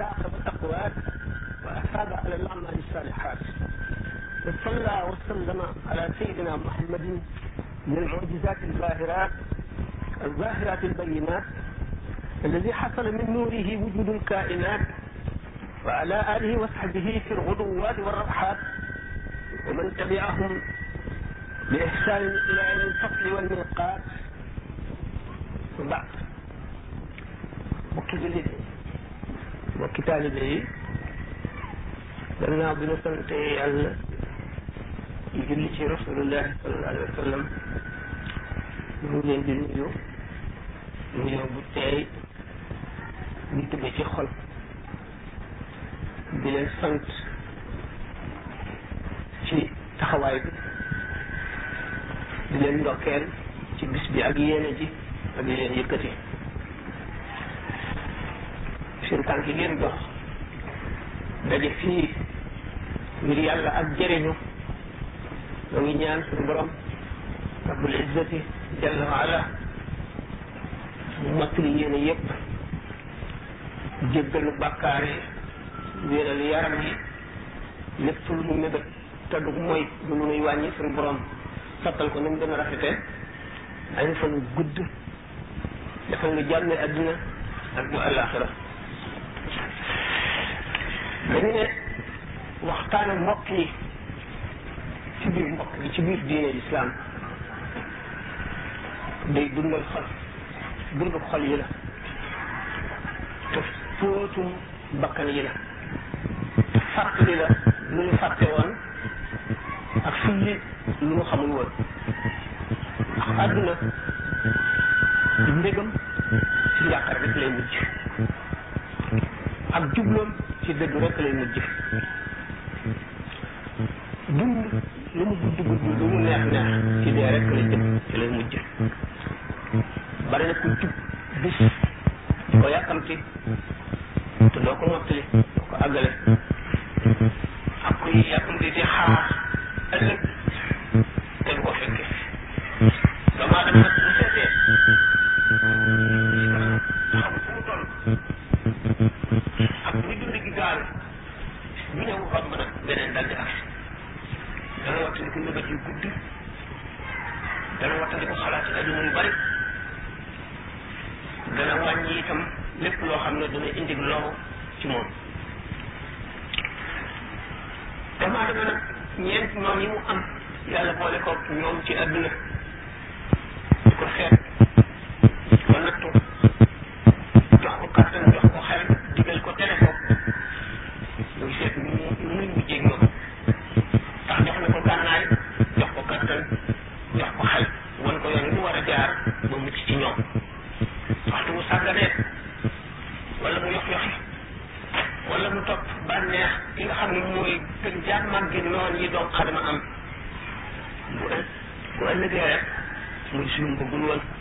أخذ الاقوال وأفاد على الأعمال الصالحات وصلى وسلم على سيدنا محمد من المعجزات الظاهرات الظاهرات البينات الذي حصل من نوره وجود الكائنات وعلى آله وصحبه في الغدوات والرحات ومن تبعهم بإحسان إلى الفصل والميقات وبعد mbokki jullit mbokki taalibe yi gannaaw bi ñu sante yàlla di julli ci rasulullah sallallahu alayhi wa sallam ñu ngi leen di nuyu nuyoo bu teey ñu tëbbe ci xol di leen sant ci taxawaay bi di leen ndokkeel ci bis bi ak yéene ji ak yi leen yëkkati seen tànk yi ngeen dox daje fii ngir yàlla ak jëriñu ñoo ngi ñaan suñu borom rabbul izzati jalla wa ala mu mattali yéene yépp jéggalu bàkkaar yi wéeral yaram yi lépp lu mu mébét te du mooy du lu muy wàññi suñu borom sottal ko ni mu gën a rafete ay fan yu gudd defal nga jàmme adduna ak bu àllaaxira dañu ne waxtaane mbokk yi ci biir mbokk yi ci biir diine lislaam day dundal xol dundu xol yi la te póotum bakkan yi la fàttali la lu ñu fàtte woon ak sulli lu ñu xamul woon ndax àdduna ndégam ci njàqar rek lay mujj ak jubloom ci dëgg rek lay mujj dund lu mu gudd gudd lu mu neex neex ci dee rek la jëm ci lay mujj bari na ku jub bis di ko yàkkamti te doo ko mottali doo ko àggale ak kuy yàkkamti di xaar ëllëg te du ko fekke dama dem nag bu seetee xam fu mu toll ak ni dund gi gaal ñu ñëw romb nag beneen dal di ak dana wattandi ko nëbët yu gudd dana wattandi ko xalaat yi adduna yu bari dana wàññi itam lépp loo xam ne dana indi loru ci moom doomu aadama nag ñeent noon yi mu am yàlla boole ko ñoom ci adduna di ko xeet jox ko kàttan jox ko xel digal ko tere ko muy seet nu mu nu muy mujjee ak loolu ndax jox na ko gànnaay jox ko kàttan jox ko xel wan ko yoon wi mu war a jaar ba mucc ci ñoom waxtu mu sàgganee wala mu yox yoxi wala mu topp bànneex ki nga xam ne mooy gën jàmmat gi noon yi doomu xadama am bu ël bu ëllëgee rek muy suñu bëggul woon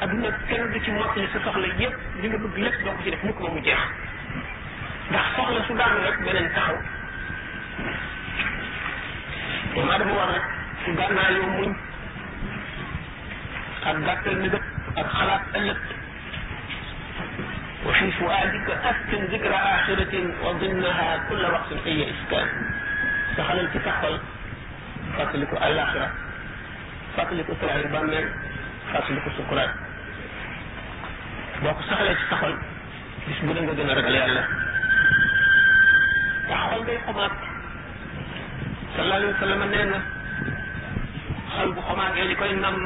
adduna kenn du ci mottali sa soxla yépp li nga bëgg lépp doo ko ci def mukk ba mu jeex ndax soxla su daanu rek beneen taxaw doomu adama war rek su gànnaa yow muñ ak gàttal nëgët ak xalaat ëllëg wa fi fuaadika askin zikra axiratin wa dinnaha kulla waqtin ay iskaan saxalal ci sa xol fàttaliku àllaaxira fàttaliku tëraayu bàmmeel fàttaliku sukuraat boo ko saxalee ci sa xol bis bu ne nga gën a ragal yàlla ndax xol day xomaat sallallahu alayhi wa sallam nee na xol bu xomaatee li koy namm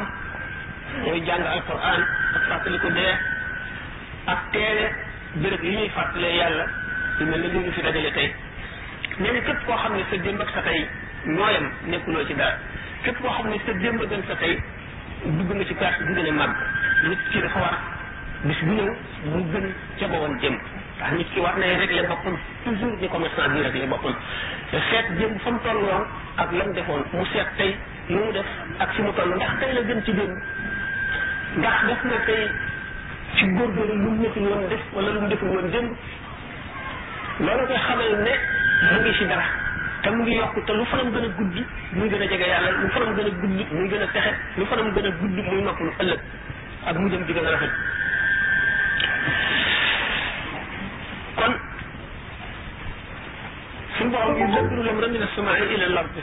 mooy jàng alquran ak fàttaliku dee ak teele béréb yi ñuy fàttalee yàlla yu mel ne li ñu fi dajale tey nee na képp koo xam ne sa démb ak sa tey ñooyam nekkuloo ci dara képp koo xam ne sa démb gën sa tey dugg nga ci perte bi gën a màgg nit ki dafa war bis bu ñëw mu gën ca ba woon jëm ndax nit ki war nay régler boppam toujours ni commerçant bi régler boppam seet jëm fa mu toll woon ak la mu defoon mu seet tey lu mu def ak fi mu toll ndax tey la gën ci démb ndax def na tey ci góorgóorlu lu mu nekkul woon def wala lu mu deful woon démb loolu koy xamal ne mu ngi ci dara te mu ngi yokk te lu fanam gën a gudd muy gën a jege yàlla lu fanam gën a gudd muy gën a texe lu fanam gën a gudd muy nopp lu ëllëg ak mu jëm di gën a rafet kon suñu borom yu dëgg lu lam ramina samaai ila lardi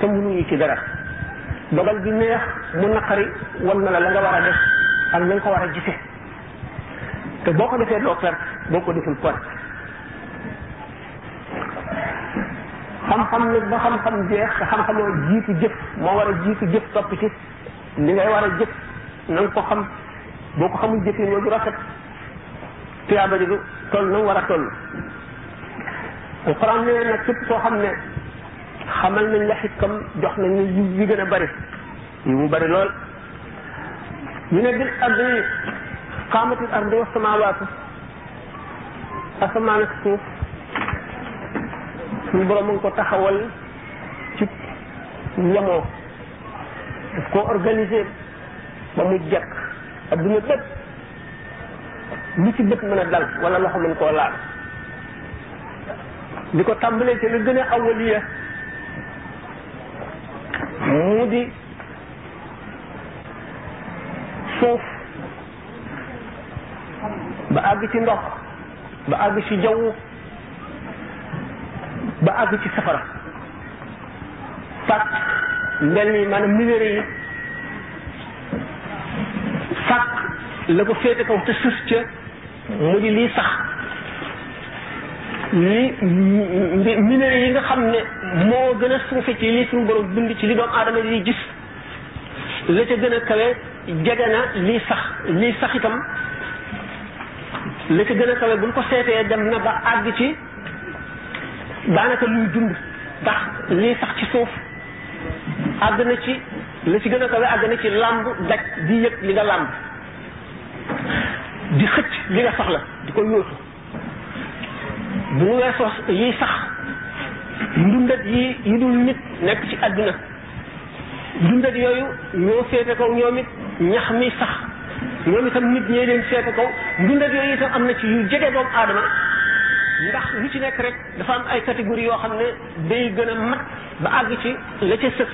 te mënuñu ci dara dogal bi neex mu naqari wan na la la nga war a def ak na nga ko war a gise te boo ko defee doo perte boo ko deful perte xam-xam nag ba xam-xam jeex te xam-xamoo jiitu jëf moo war a jiitu jëf topp ci li ngay war a jëf na nga ko xam boo ko xamul jëf yi ñoo du rafet tuyaaba ji du toll na mu war a toll alquran nee na képp koo xam ne xamal nañ la xikam jox nañ la yiw yi gën a bari yiw mu bari lool ñu ne bil ardi qaamatil ardi wa samawaatu asamaan ak suuf suñu borom mu ngi ko taxawal ci yemoo daf ko organiser ba mu jekk adduna bépp lu ci bët mën a dal wala loxo mën koo laal di ko tàmbalee ci la gën a awaliya mu di suuf ba àgg ci ndox ba àgg ci jaww ba àgg ci safara fàkk mbenn yi maanaam minerais yi fàkk la ko féete kaw te suuf ca mu di lii sax li minerais yi nga xam ne moo gën a suufe ci li suñu borom bind ci li doomu aadama yi gis la ca gën a kawe jege na lii sax lii sax itam la ca gën a kawe buñ ko seetee dem na ba àgg ci daanaka luy dund ndax lii sax ci suuf àgg na ci la ci gën a kawe àgg na ci làmb daj di yëg li nga làmb di xëcc li nga soxla di ko yóotu bu ñu weesoo yiy sax ndundat yi yu dul nit nekk ci àdduna ndundat yooyu ñoo féete kaw ñoom it ñax mi sax ñoom itam nit ñee leen féete kaw ndundat yooyu itam am na ci yu jege doomu aadama ndax lu ci nekk rek dafa am ay catégorie yoo xam ne day gën a mat ba àgg ci la ca sëf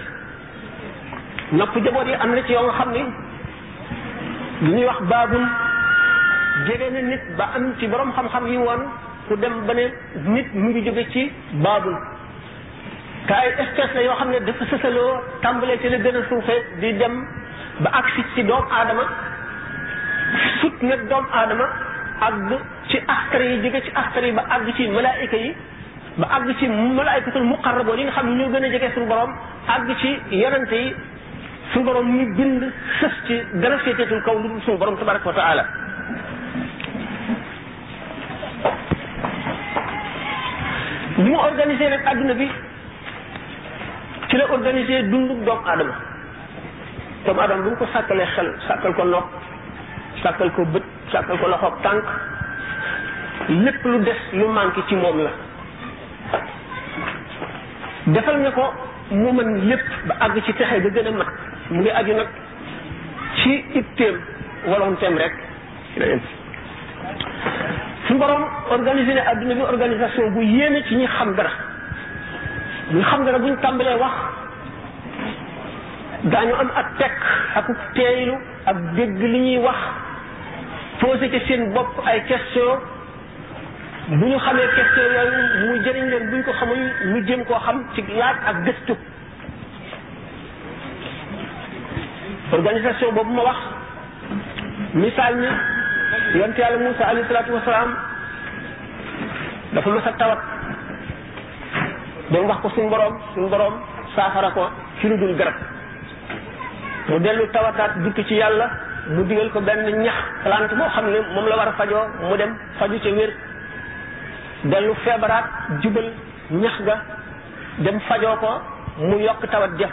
nopp jaboot yi am na ci yoo nga xam ni lu ñuy wax baabul jege na nit ba am ci borom xam-xam yi woon ku dem ba ne nit mu ngi jóge ci baabul te ay espèce la yoo xam ne dafa sësaloo tàmbalee ci la gën a suufee di dem ba agsi ci doomu aadama sut nag doomu aadama àgg ci axtar yi jóge ci axtar yi ba àgg ci malaayika yi ba àgg ci malaaykatul muqarraboon yi nga xam ne ñoo gën a jege suñu borom àgg ci yonente yi suñu borom ñu bind sës ci dara féeteetul kaw lu dul suñu borom tabaraka wa taala ni mu organisé nag adduna bi ci la organisé dundu doomu aadama doomu aadama bu ñu ko sàkkalee xel sàkkal ko nopp sàkkal ko bët sàkkal ko loxoog tànk lépp lu des lu manqué ci moom la defal na ko mu mën lépp ba àgg ci texe ga gën a mat mu ngi aju nag ci itteem walonteem rek ci la yem suñu borom organisé ne adduna bi organisation bu yéene ci ñi xam dara ñi xam dara buñ tàmbalee wax daañu am ak tekk ak teeylu ak dégg li ñuy wax posé ci seen bopp ay question bu ñu xamee question yooyu mu jëriñ leen bu ñu ko xamul ñu jëm koo xam ci laaj ak gëstu organisation boobu ma wax misaal mi yonte yàlla Moussa alayhi salaatu wasalaam dafa mës a tawat doon wax ko suñu borom suñu borom saafara ko ci lu dul garab mu dellu tawataat dikk ci yàlla mu digal ko benn ñax plante boo xam ne moom la war a fajoo mu dem faju ca wér dellu feebaraat jubal ñax ga dem fajoo ko mu yokk tawat ja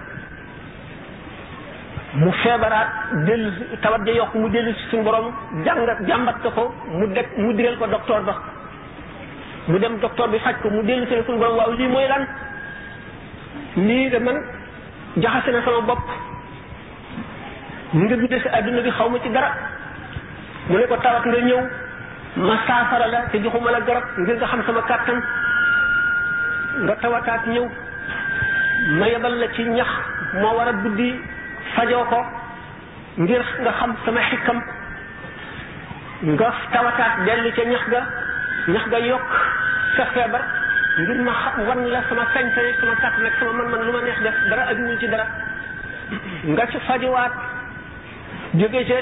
mu feebaraat dellu tawat ja yokk mu dellu ci suñu borom jàngat jàmbat ko mu deg mu digal ko docteur ba mu dem docteur bi faj ko mu dellu ci suñu borom waaw lii mooy lan lii de man jaxase na sama bopp mu nga bidde si adduna bi xaw ma ci dara mu ne ko tawat nga ñëw ma saafara la te joxuma la garab ngir nga xam sama kàttan nga tawataat ñëw ma yebal la ci ñax moo war a buddi fajoo ko ngir nga xam sama xikam nga tawataat dellu ca ñax ga ñax ga yokk sa feebar ngir ma xam wan la sama sañ-sañ ak sama kàttan ak sama man-man lu ma neex def dara ajuwul ci dara nga ci fajuwaat jóge ca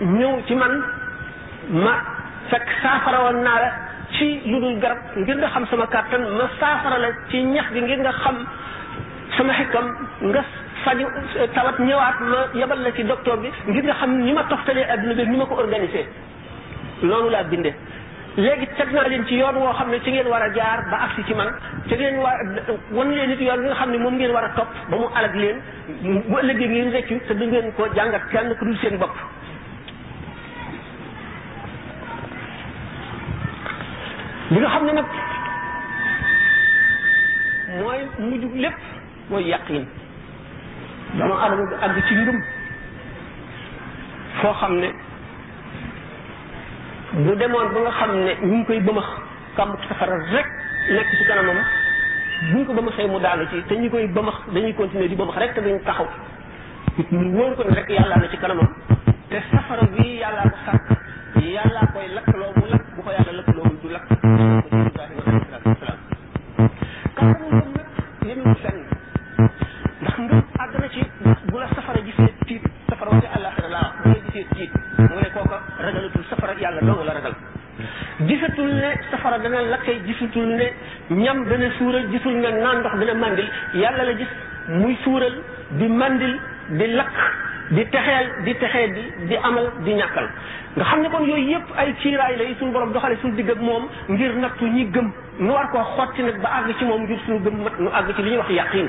ñëw ci man ma fekk saafara woon naa la ci lu dul garab ngir nga xam sama kàttan ma saafara la ci ñax gi ngir nga xam sama xekkam nga faju tawat ñëwaat ma yebal la ci docteur bi ngir nga xam ni ma toftalee adduna bi ni ma ko organisé loolu laa bindee léegi teg naa leen ci yoon woo xam ne ci ngeen war a jaar ba agsi ci man te ngeen war wan leen it yoon bi nga xam ne moom ngeen war a topp ba mu alag leen bu ëllëgee ngeen rëccu te du ngeen ko jàngat kenn ku dul seen bopp li nga xam ne nag mooy mujj lépp mooy yàqin dama adama bi àgg ci ngëm foo xam ne bu demoon ba nga xam ne ñu ngi koy bëmax kàmb safara rek nekk ci kanamam buñ ko bëmaxee mu daanu ci te ñi koy bëmax dañuy continuer di bëmax rek te duñ taxaw mu wóor ko rek yàlla na ci kanamam te safara bi yàlla ko sàkk yàlla koy lakkaloo mu lakk bu ko yàlla lakkaloo du lakk ko ci Ibrahima alayhi salaatu wasalaam kàttan ngëm nag yemul fenn ndax ngëm àgg na ci bu la safara gisee tiit safara wala àllaaxira laa wax bu la gisee tiit mu ne kooka ragalatul safara yàlla dong la ragal gisatul ne safara dana lakkay gisatul ne ñam dana suural gisul ne naan ndox dana mandil yàlla la gis muy suural di mandil di lakk di texeel di texee di di amal di ñàkkal nga xam ne kon yooyu yëpp ay ciiraay la yi suñu borom doxale suñu digg ak moom ngir nattu ñi gëm nu war koo xotti nag ba àgg ci moom ngir suñu gëm mat nu àgg ci li ñuy wax yàqin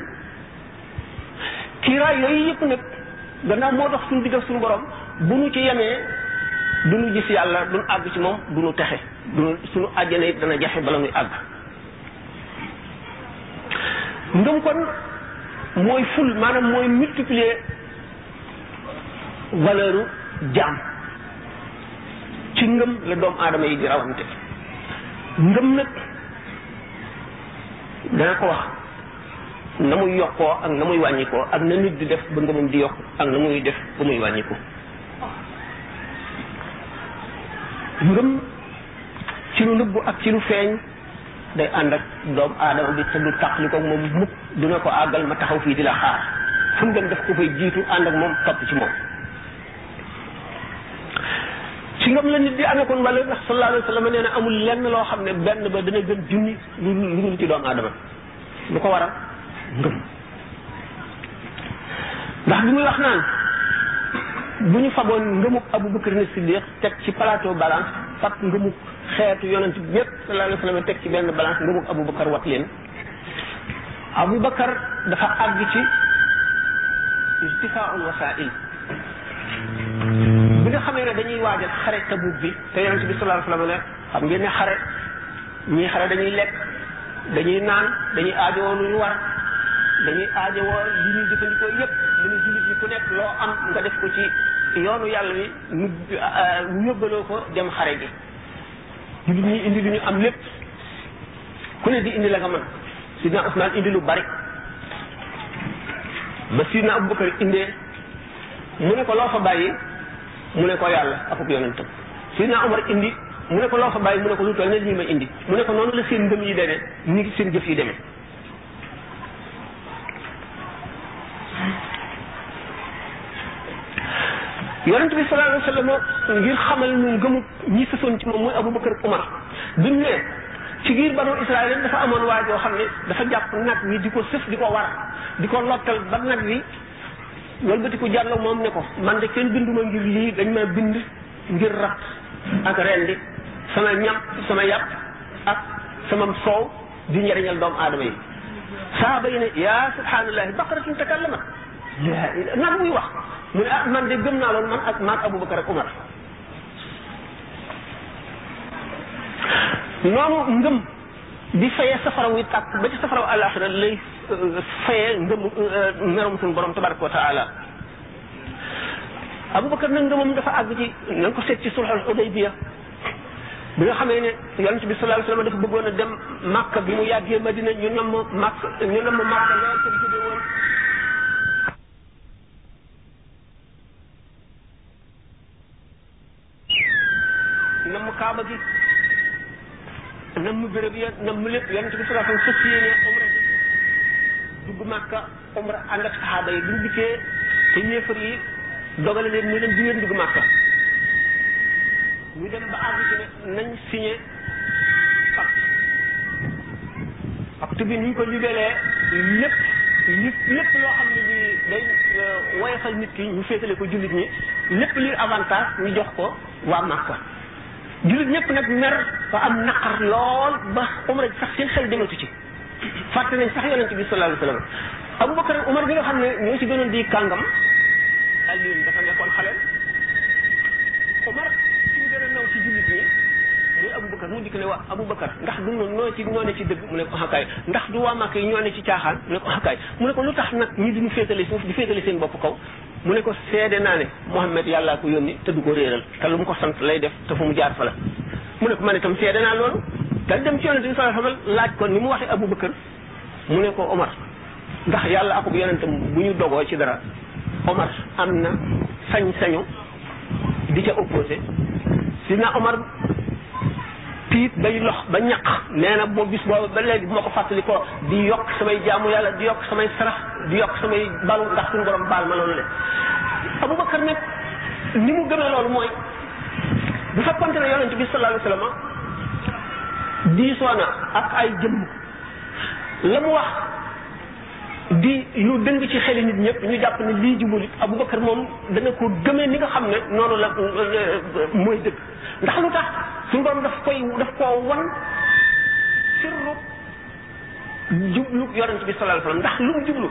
kiiraay yooyu yëpp nag gannaaw moo dox suñu digg ak suñu borom bu ñu ci yemee du ñu gis yàlla du ñu àgg ci moom du ñu texe du ñu suñu àjjana it dana jafe bala muy àgg ngëm kon mooy ful maanaam mooy multiplier valeur jaam ci ngëm la doomu aadama yi di rawante ngëm nag dana ko wax na muy yokkoo ak na muy wàññikoo ak na nit di def ba ngëmam di yokk ak na muy def ba muy wàññiku ngëm ci lu nëbbu ak ci lu feeñ day ànd ak doomu aadama bi te du tàqli ko moom mukk du ne ko àggal ma taxaw fii di la xaar fu mu dem daf ko fay jiitu ànd ak moom topp ci moom ci ngëm la nit di amee kon wala ndax sallallahu alayhi wa sallam nee na amul lenn loo xam ne benn ba dana gën junni lu dul ci doomu aadama lu ko waral ngëm ndax bi muy wax naan bu ñu faboon ngëmuk Abu Bakr ne Siddiq teg ci plateau balance fab ngëmuk xeetu yonent bi yépp sallallahu alayhi wa sallam teg ci benn balance ngëmuk Abu Bakr wat leen Abu Bakr dafa àgg ci irtifaaul wasail bi nga xamee ne dañuy waajal xare Tabuk bi te yonent bi sallallahu alayhi wa sallam ne xam ngeen ne xare ñii xare dañuy lekk dañuy naan dañuy aajowoo lu ñu war dañuy aajowoo li ñuy jëfandikoo yépp li ñuy jullit yi ku nekk loo am nga def ko ci yoonu yàlla wi nu ñu yóbbaloo ko dem xare ji jullit ñi indi lu ñu am lépp ku ne di indi la nga mën sidna Usmaan indi lu bari ba sidna Abubakar indee mu ne ko loo fa bàyyi mu ne ko yàlla akub yonentam Seydina Omar indi mu ne ko loo fa bàyyi mu ne ko lu toll ne lii ma indi mu ne ko noonu la seen ngëm yi demee ni ngi seen jëf yi demee yonent bi sallallahu alayhi wa sallam ngir xamal nu ngëmu ñi sësoon ci moom mooy Abubakar ak Umar bi mu ne ci biir banu Israël dafa amoon waa joo xam ne dafa jàpp nag wi di ko sëf di ko war di ko lottal ba nag wi walbatiku jàllo moom ne ko man de kenn binduma ngir lii dañ ma bind ngir rat ak rendi sama ñam sama yàpp ak sama soow di njariñal doomu aadama yi saaba yi ne yaa subhanallahi baqaratun takallamat laa ila nag muy wax mu ne ah man de gëm naa loolu man ak maag abubakar ak umar noonu ngëm di fayee safara wuy tàkk ba ci safaraw alaxira lay euh, fayee ngëm euh, merum suñu borom tabaraka wa taala abubakar nag ngëmam dafa àgg ci na ko seet ci sulxul xudaybiya bi nga xamee ne yonent bi sallallahu alayhi wasallam dafa bëggoon a dem màkk bi mu yàggee madina ñu namm màkk ñu namm màkk lool te jóge woon namm kaaba gi namm béréb ya namm lépp yonente bi sallallahu alayhi wasallam fas yéene umra dugg màkka umra ànd ak saxaaba yi bu ñu dikkee te yéefar yi dogale leen ni leen di ngeen dugg màkka ñu dem ba àgg ci ne nañ signé waxtu bi niñ ko jugalee lépp li lépp loo xam ne lii day euh, woyofal nit ki ñu féetale ko jullit ñi lépp li avantage ñu jox ko waa Màkka jullit ñëpp nag mer ba am naqar lool ba umra sax seen xel dematu ci fàtte nañ sax yonent bi sallallahu alayhi wa sallam Abubakar ak Umar bi nga xam ne ñoo ci gënoon di kàngam Alioune dafa nekkoon xale Umar ci ñu gën a naw ci jullit ñi muy Abubakar mu dikk ne waa Abubakar ndax du noonu noo ci ñoo ne ci dëgg mu ne ko xakaay ndax du waa Màkka yi ñoo ne ci caaxaan mu ne ko xakaay mu ne ko lu tax nag ñi duñu féetale suuf di féetale seen bopp kaw mu ne ko seede naa ne Muhammad yàllaa ko yónni te du ko réeral te lu mu ko sant lay def te fu mu jaar fa la mu ne ko man itam seede naa loolu dal dem ci yonent bi sallallahu alayhi wasallam laaj ko ni mu waxee Abu Bakar mu ne ko Omar ndax yàlla akub yonentam bu ñu dogoo ci dara Omar am na sañ-sañu di ca opposé sidna Omar tiit bay lox ba ñaq nee na boo bis boobu ba léegi bu ma ko fàttali ko di yokk samay jaamu yàlla di yokk samay sarax di yokk samay balu ndax suñu borom baal ma loolu le abubakar nag ni mu gëmee loolu mooy bu fekkonte ne yonent bi sallallahu alayhi wasallam diisoo na ak ay jëmm la mu wax di lu dëng ci xeli nit ñëpp ñu jàpp ne lii jubul abubakar moom dana ko gëmee ni nga xam ne noonu la mooy dëgg ndax lu tax suñu borom daf koy daf koo wan sirru jublu yonent bi sallallahu alayhi wasallam ndax lu mu jublu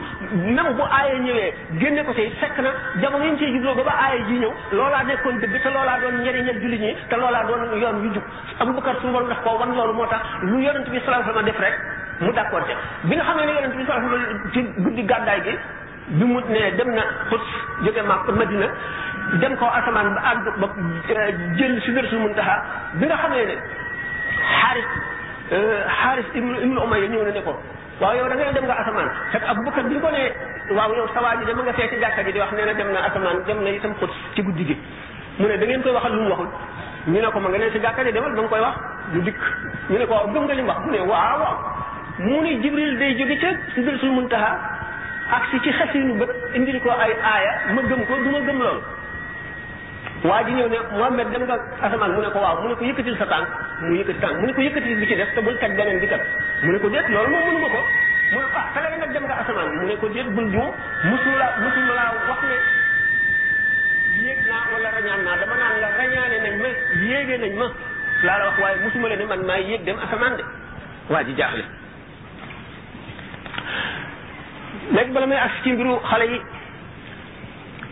même bu aaya ñëwee génne ko ci fekk na jamono yi ñu ciy jubloo ba ba aaya ji ñëw loolaa nekkoon dëgg te loolaa doon njëriñal jullit ñi te loolaa doon yoon yu jub Abubakar suñu borom daf koo wan loolu moo tax lu yonent bi sallallahu alayhi wasallam def rek mu d'accord ci bi nga xamee ne yonent bi sallallahu alayhi wasallam ci guddi gàddaay gi bi mu ne dem na xut jóge ma madina dem ko asamaan ba àgg ba jël si dër su muntaha bi nga xamee ne xaaris xaaris ibnu ibnu umay ñëw na ne ko waaw yow da ngay dem nga asamaan fekk abubakar bi ko ne waaw yow sa waa ji dama nga fee ci jàkka ji di wax nee na dem na asamaan dem na itam xut ci guddi gi mu ne da ngeen koy waxal lu mu waxul ñu ne ko ma nga ne sa jàkka ne demal da nga koy wax lu dikk ñu ne ko waaw gëm nga li mu wax mu ne waaw waaw mu ne jibril day jóge ca sidratul muntaha ak si ci xasinu bët indil ko ay aaya ma gëm ko du ma gëm loolu waa ji ñëw ne Mohamed dem nga asamaan mu ne ko waaw mu ne ko yëkkatil sa tànk mu yëkkati tànk mu ne ko yëkkatil bi ci def te bul teg beneen bi kat mu ne ko déet loolu moom mënuma ko mu ne ko ah fële nag dem nga asamaan mu ne ko déet bul juum musula musula laa wax ne yéeg naa wala rañaan naa dama naan la rañaane nañ ma yéege nañ ma laa la wax waaye musuma la ne man maa yéeg dem asamaan de waa ji jaaxle léegi bala may agsi ci mbiru xale yi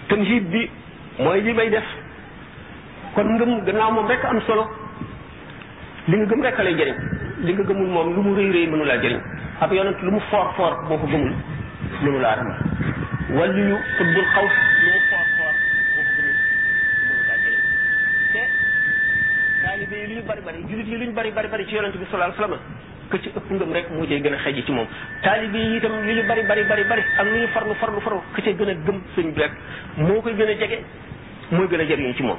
tamhid bi mooy li may def kon ngëm gannaaw moom rek am solo li nga gëm rek lay jëriñ li nga gëmul moom lu mu rëy rëy mënu laa jëriñ ab yonent lu mu foor foor boo ko gëmul mënu laa ram wàllu yu xutbul xaw lu mu foor foor boo ko gëmul mënu laa jëriñ te taalibe yi lu ñu bari bari jullit yi lu ñu bari bari bari ci yonent bi sallallahu alayhi wasallam que ci ëpp ngëm rek moo cay gën a xëj ci moom taalibe yi itam lu ñu bari bari bari bari ak lu ñu farlu farlu farlu que ca gën a gëm sëñ bi rek moo koy gën a jege mooy gën a jëriñu ci moom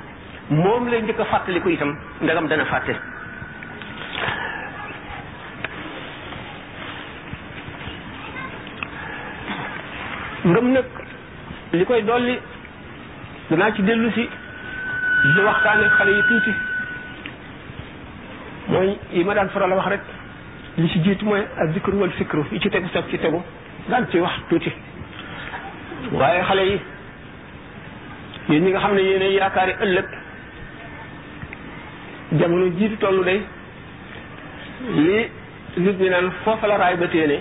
moom lay njëkk a fàttaliku itam ndagam dana fàtte ngëm nag li koy dolli danaa ci dellu si di waxtaane xale yi tuuti mooy yi ma daan faral a wax rek li ci jiitu mooy ak zikru wal fikru yi ci tegu sax ci tegu daan ci wax tuuti waaye xale yi yéen ñi nga xam ne yéenay yaakaari ëllëg jamono jiitu tollu de li nit ñi naan foofa la raay ba téene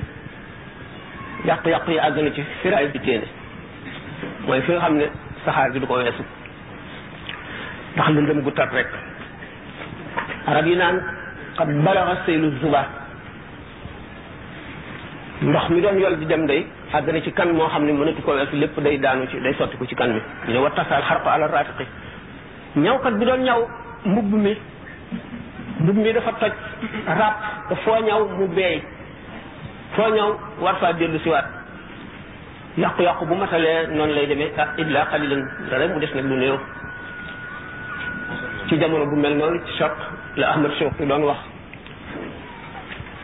yàqu-yàqu yi àgg na ci fi raay bi téene mooy fi nga xam ne saxaar gi du ko weesu ndax lëndëm gu tat rek arab yi naan xat balaxa seylu zuba ndox mi doon yol di dem day àgg na ci kan moo xam ne mënatu ko weesu lépp day daanu ci day sotti ko ci kan mi ñu ne wa tasaal xar ko ala raatiqi ñawkat bi doon ñaw mbubb mi mbubb mi dafa toj ràpp te foo ñaw mu beey foo ñaw war faa dellu siwaat yàqu-yàqu bu matalee noonu lay demee ah illa qalilan dara mu des nag lu néew ci jamono bu mel noonu ci choc la Ahmad Shawqi doon wax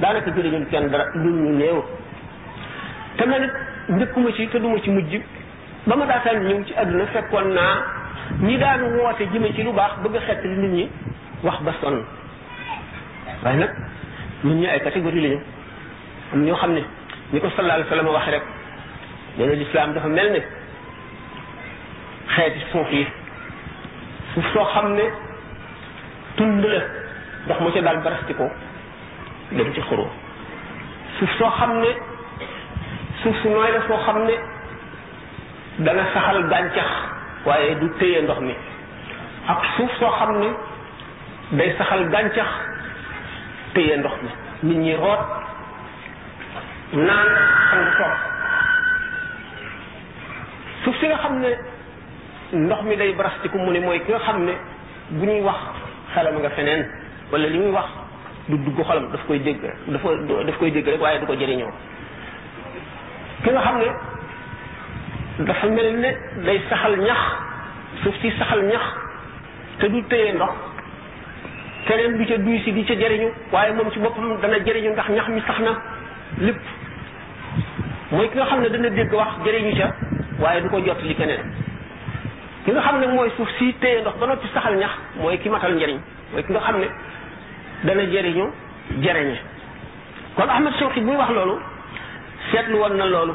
daanaka jëriñul kenn dara lu ñu néew te man it njëkkuma ci te duma ci mujj ba ma daataan ñëw ci àdduna fekkoon naa ñi daan woote jëme ci lu baax bëgg a xett li nit ñi wax ba sonn waaye nag nit ñi ay catégorie lañu am ñoo xam ne ni ko sallallahu alayhi wa sallam wax rek nee na lislaam dafa mel ne xeeti suuf yi suuf soo xam ne tund la ndox mu ca daal barasti ko dem ci xuru suuf soo xam ne suuf su nooy la soo xam ne dana saxal gàncax waaye du téye ndox mi ak suuf soo xam ne day saxal gàncax téye ndox mi nit ñi root naan sang toog suuf si nga xam ne ndox mi day barastiku mu ne mooy ki nga xam ne bu ñuy wax xelam nga feneen wala li muy wax du dugg xolam daf koy dégg dafa daf koy dégg rek waaye du ko jëriñoo ki nga xam ne dafa mel ne day saxal ñax suuf si saxal ñax te du téye ndox keneen du ca duy si di ca jëriñu waaye moom ci boppam dana jëriñu ndax ñax mi sax na lépp mooy ki nga xam ne dana dégg wax jëriñu ca waaye du ko jot li keneen ki nga xam ne mooy suuf si téye ndox ba noppi saxal ñax mooy ki matal njëriñ mooy ki nga xam ne dana jëriñu jëriñe kon Ahmad Shawqi buy wax loolu seetlu woon na loolu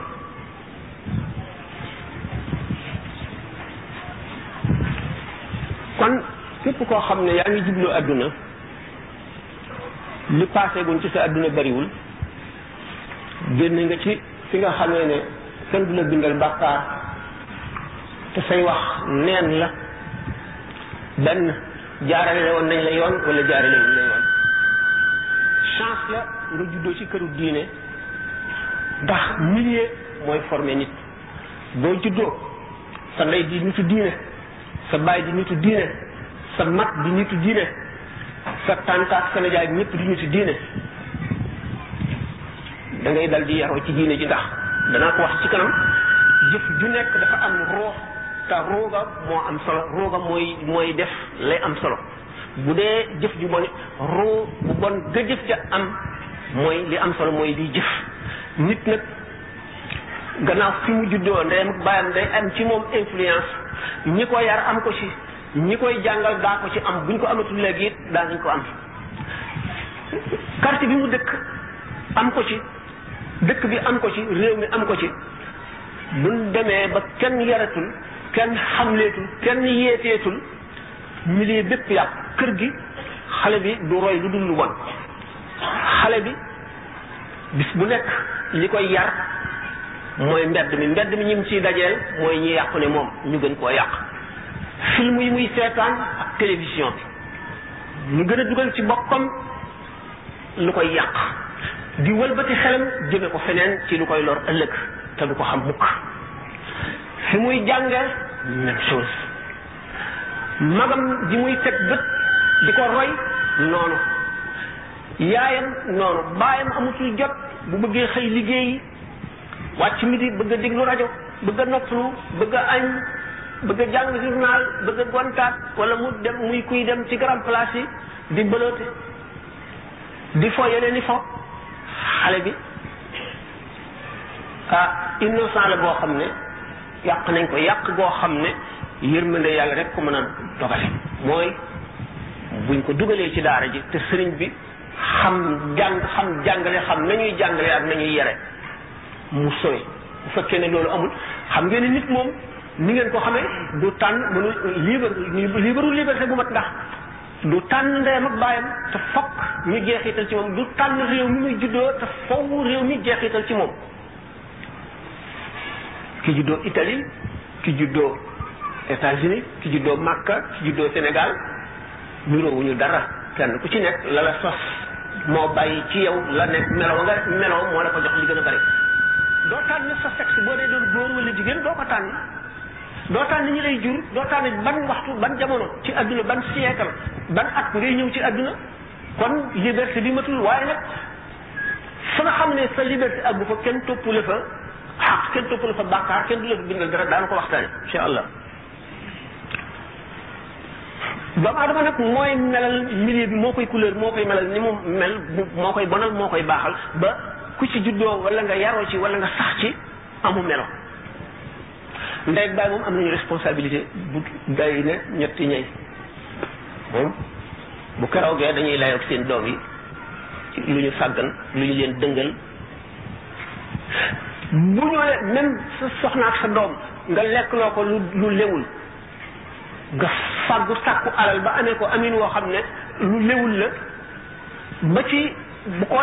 kon képp koo xam ne yaa ngi jublu àdduna li passé guñ ci sa àdduna bariwul génne nga ci fi nga xamee ne kenn du la bindal bàkkaar te say wax neen la benn jaarale woon nañ la yoon wala jaarale wuñ la yoon chance la nga juddoo ci këru diine ndax milieu mooy formé nit boo juddoo sa ndey di nitu diine sa baay di nitu diine sa mag di nitu diine sa tante ak sa nijaay ñëpp di nitu diine da ngay dal di yaroo ci diine ji ndax danaa ko wax ci kanam jëf ju nekk dafa am roo te rooga moo am solo rooga mooy mooy def lay am solo bu dee jëf ju bon roo bu bon ga jëf ca am mooy li am solo mooy di jëf nit nag gannaaw fi mu juddoo ndeyam ak baayam day am ci moom influence ñi ko yar am ko ci ñi koy jàngal daa ko ci am buñ ko amatul léegi it daa nañ ko am quartier bi mu dëkk am ko ci dëkk bi am ko ci réew mi am ko ci buñ demee ba kenn yaratul kenn xamleetul kenn yeeteetul milieu bépp yàpp kër gi xale bi du roy lu dul lu bon xale bi bis bu nekk li koy yar mooy mbedd mi mbedd mi ñim ciy dajeel mooy ñi yàqu ne moom ñu gën koo yàq film yi muy seetaan ak télévision bi mu gën a dugal ci boppam lu koy yàq di wëlbati xelam jëme ko feneen ci lu koy lor ëllëg te du ko xam mukk fi muy jànge même chose magam ji muy teg bët di ko roy noonu yaayam noonu baayam amatul jot bu bëggee xëy liggéeyi wàcc midi bëgg a déglu rajo bëgg a noppalu bëgg a añ bëgg a jàng journal bëgg a gontaat wala mu dem muy kuy dem ci grand place yi di bëloote di fo yeneen i fo xale bi ah innocent la boo xam ne yàq nañ ko yàq goo xam ne yërmande yàlla rek ko mën a dogale mooy buñ ko dugalee ci daara ji te sëriñ bi xam jàng xam jàngale xam nañuy jàngale ak nañuy yere mu sowe bu fekkee ne loolu amul xam ngeen ne nit moom ni ngeen ko xamee du tànn mënu libre libre liberté bu mat ndax du tànn ndeyam ak baayam te fokk ñu jeexital ci moom du tànn réew mi muy juddoo te foww réew mi jeexital ci moom ki juddoo Italie ki juddoo États-Unis ki juddoo Makka ki juddoo Sénégal niroowuñu dara kenn ku ci nekk la la sos moo bàyyi ci yow la nekk meloo nga meloo moo la ko jox li gën a bari doo tànn sa sexe boo dee doon góor wala jigéen doo ko tànn doo tànn ñi lay jur doo tànn ban waxtu ban jamono ci àdduna ban siècle ban at ngay ñëw ci àdduna kon liberté bi matul waaye nag fa nga xam ne sa liberté ak bu fa kenn toppu la fa xaq kenn toppu la fa bàkkaar kenn du la fa bindal dara daana ko waxtaane incha allah doomu adama nag mooy melal milieu bi moo koy couleur moo koy melal ni mu mel moo koy bonal moo koy baaxal ba ku ci juddoo wala nga yaroo ci wala nga sax ci amu melo ndey ak baay moom am nañu responsabilité bu gars yi ne ñetti ñey moom bu keroogee dañuy layoog seen doom yi ci lu ñu sàggan lu ñu leen dëngal bu ñu leen même sa soxna ak sa doom nga lekk loo ko lu lu lewul nga fàggu sàkku alal ba amee ko amin woo xam ne lu léwul la ba ci bu ko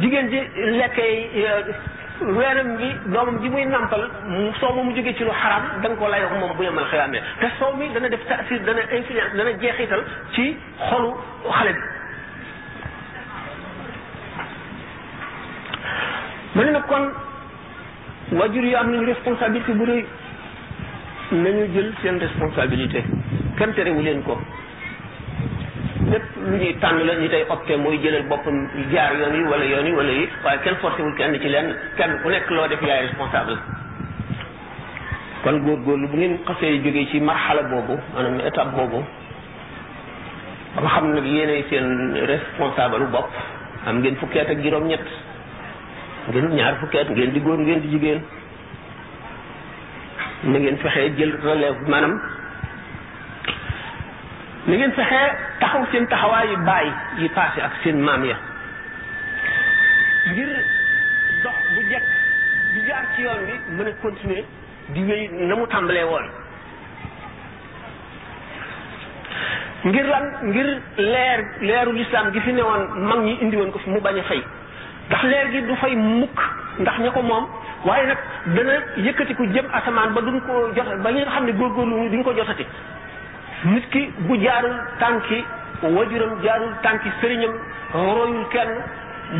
jigéen ji lekkee euh, weeram bi doomam ji muy nampal soow ma mu jógee ci lu xaram da nga ko layox moom bu yemal xiyaamee te soow mi dana def taasir dana influence dana jeexital ci xolu xale bi mu ne nag kon wajur yi am nañu responsabilité bu rëy nañu jël seen responsabilité kenn terewu leen ko lépp lu ñuy tànn la ñu tey opté mooy jëlal boppam jaar yoon yi wala yoon yi wala yi waaye kenn forcé wul kenn ci lenn kenn ku nekk loo def yaay responsable kon góorgóorlu bu ngeen xasee jógee ci marxala boobu maanaam étape boobu ba nga xam nag yéenay seen responsable bu bopp am ngeen fukki at ak juróom-ñett ngeen ñaar fukki at ngeen di góor ngeen di jigéen na ngeen fexee jël relève maanaam na ngeen fexee taxaw seen taxawaay yu baay yi passé ak seen maam ya ngir dox bu jekk di jaar ci yoon bi mën a continuer di wéy na mu tàmbalee woon ngir lan ngir leer leeru lislaam gi fi newoon mag ñi indi woon ko fi mu bañ a fay ndax leer gi du fay mukk ndax ña ko moom waaye nag dana yëkkatiku jëm asamaan ba duñ ko jot ba ñi nga xam ne góorgóorlu duñ ko jotati nit ki bu jaarul tànki wajuram jaarul tànki sëriñam royul kenn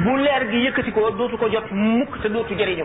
bu leer gi yëkkati ko dootu ko jot mukk te dootu jëriñu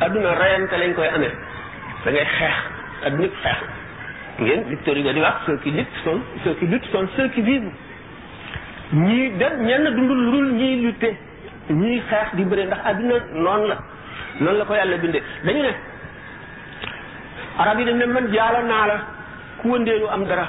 adduna rayante lañ koy amee da ngay xeex adduna bi xeex ngeen Victor Hugo di wax ceux qui luttent sont ceux qui luttent sont ceux qui vivent ñii dem ñenn dundul lu dul ñii lutte ñii xeex di bëre ndax adduna noonu la noonu la ko yàlla bindee dañu ne arab yi dañ ne man jaala naa la ku wëndeelu am dara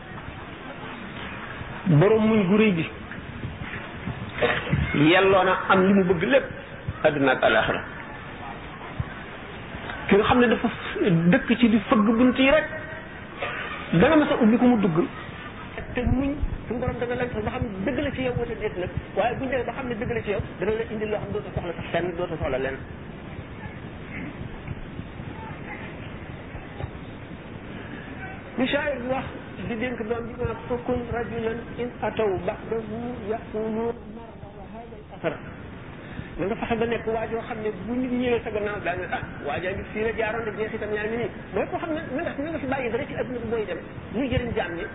borom muñ gu rëy bi yelloo na am li mu bëgg lépp àdduna ak alaxira ki nga xam ne dafa dëkk ci di fëgg bunt yi rek dana mës a ubbi ko mu dugg te muñ suñu borom dana la ba xam dëgg la ci yow wata déet nag waaye buñu demee ba xam ne dëgg la ci yow dana la indi loo xam dootu soxla sax fenn dootu soxla lenn li shaayir bi wax di dénk doom bi ma ko kun rajulan in ataw baxdahu yaquluun marra wa hada al athar na nga fexe ba nekk waajoo xam ne bu nit ñëwee sa gannaaw daa nga ah waajaa ngi fii la jaaroon de jeex itam ñaar mi nii mooy koo xam ne na nga na nga fi bàyyi dara ci adduna bi booy dem muy jëriñ jaam ñi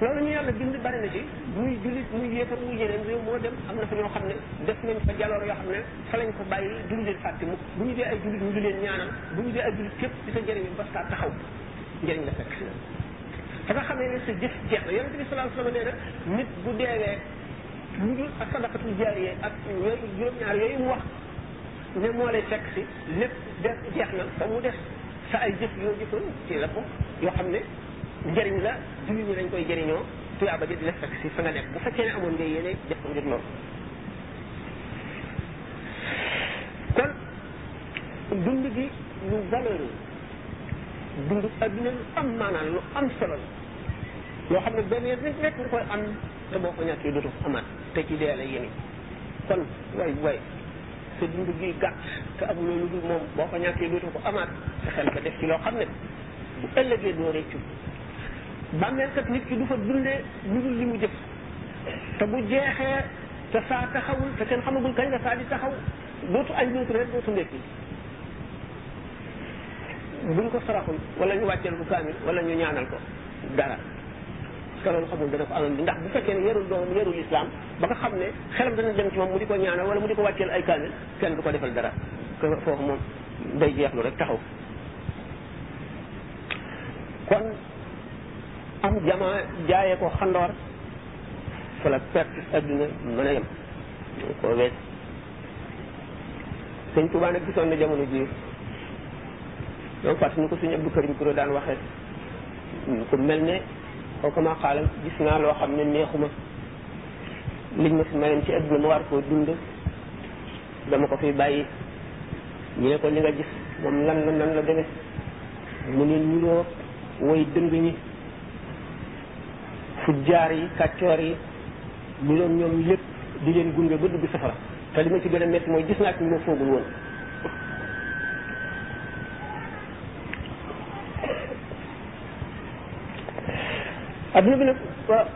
loolu ñu yàlla bind bari na ci muy jullit muy yéefar muy yeneen réew moo dem am na fa ñoo xam ne def nañ fa jaloor yoo xam ne fa lañ ko bàyyi duñ leen fàtte mukk bu ñu dee ay jullit ñu di leen ñaanal bu ñu dee ay jullit képp ci sa njëriñ parce que taxaw njëriñ la fekk fa nga xamee ne sa jëf jeex na yonente bi sallallahu alayhi wasallam nee na nit bu deewee lu dul ak sadaqatul jaariya ak yooyu juróom-ñaar yooyu mu wax ne moo lay fekk si lépp def jeex na ba mu des sa ay jëf yoo jëfoon ci la ko yoo xam ne njëriñ la jullit ñi dañ koy jëriñoo tuyaaba ji di la fekk si fa nga nekk bu fekkee ne amoon nga yéene def ko ngir loolu kon dund gi lu valeur dund adduna lu am maanaam lu am solo la loo xam ne benn yoon rek rek nga koy am te boo ko ñàkkee dootu ko amaat te ci dee la yéene kon way way sa dund gi gàtt te amuloo lu dul moom boo ko ñàkkee dootu ko amaat sa xel ba def ci loo xam ne bu ëllëgee doo réccu bàmmeel kat nit ki du fa dundee lu dul li mu jëf te bu jeexee te saa taxawul te kenn xamagul kañ la saa di taxaw dootu añ dootu reer dootu ndekki buñ ko saraxul wala ñu wàcceel bu kaamil wala ñu ñaanal ko dara parce que loolu xamul dana ko alal bi ndax bu fekkee ne yarul doomam yarul islam ba nga xam ne xelam dana dem ci moom mu di ko ñaanal wala mu di ko wàcceel ay kaamil kenn du ko defal dara que foofu moom day jeexlu rek taxaw kon am jamaa jaayee ko xandoor fa la perte adduna mën a yem dañ koo wees sëñ Tuubaa nag gisoon na jamono ji donc parce que ni ko suñu Abdou Karim Touré daan waxee ku mel ne kooku ma xaalam gis naa loo xam ne neexuma liñ ma si mayoon ci adduna ma war koo dund dama ko fi bàyyi ñu ne ko li nga gis moom lan la nan la demee mu ne niroo way dëng ñi fujjaar yi kàccoor yi ñu doon ñoom lépp di leen gunge ba dugg safara te li ma ci gën a métti mooy gis naa ci ñu ma foogul woon adduna bi nag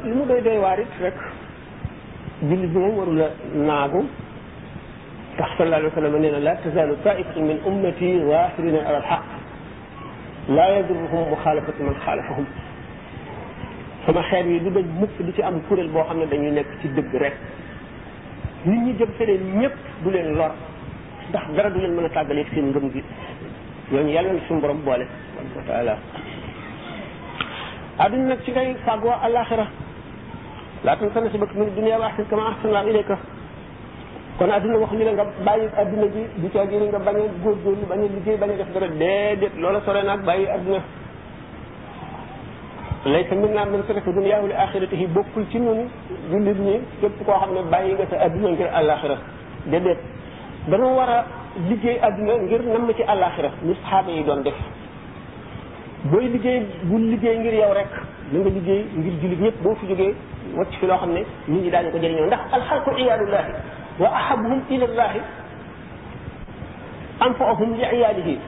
li mu doy doy waar it rek jullit bi moom warul a naagu ndax sallallahu alayhi wa sallam nee na la tazaalu taifatun min ummati zaahirina ala alxaq laa yadurruhum muxaalafatu man xaalafahum sama xeet yi du dañ mukk di ci am kuréel boo xam ne dañuy nekk ci dëgg rek nit ñi jëm feneen ñëpp du leen lor ndax dara du leen mën a tàggaleeg seen ngëm gi ñooñu yàlla na suñu borom boole subhanahu wa taala adduna nag ci ngay fàggoo àllaaxira laa tan sa nasibak min dunia wa ahsin kama ahsan laa ilayka kon adduna waxuñu la nga bàyyi adduna ji du caa génn nga bañ a góorgóorlu bañ a liggéey bañ a def dara déedéet loola sore naag bàyyi adduna laysa minna man taraka dunyaahu li axiratihi bokkul ci ñun jullit ñi képp koo xam ne bàyyi nga sa adduna ngir àllaaxira déedéet dañoo war a liggéey adduna ngir namm ci àllaaxira ni saxaaba yi doon def booy liggéey bu liggéey ngir yow rek na nga liggéey ngir jullit ñëpp boo fi jógee wacc fi loo xam ne nit ñi daañu ko jëriñoo ndax alxalqu iyaadullahi wa ahabuhum ila llahi anfaahum li iyaadihi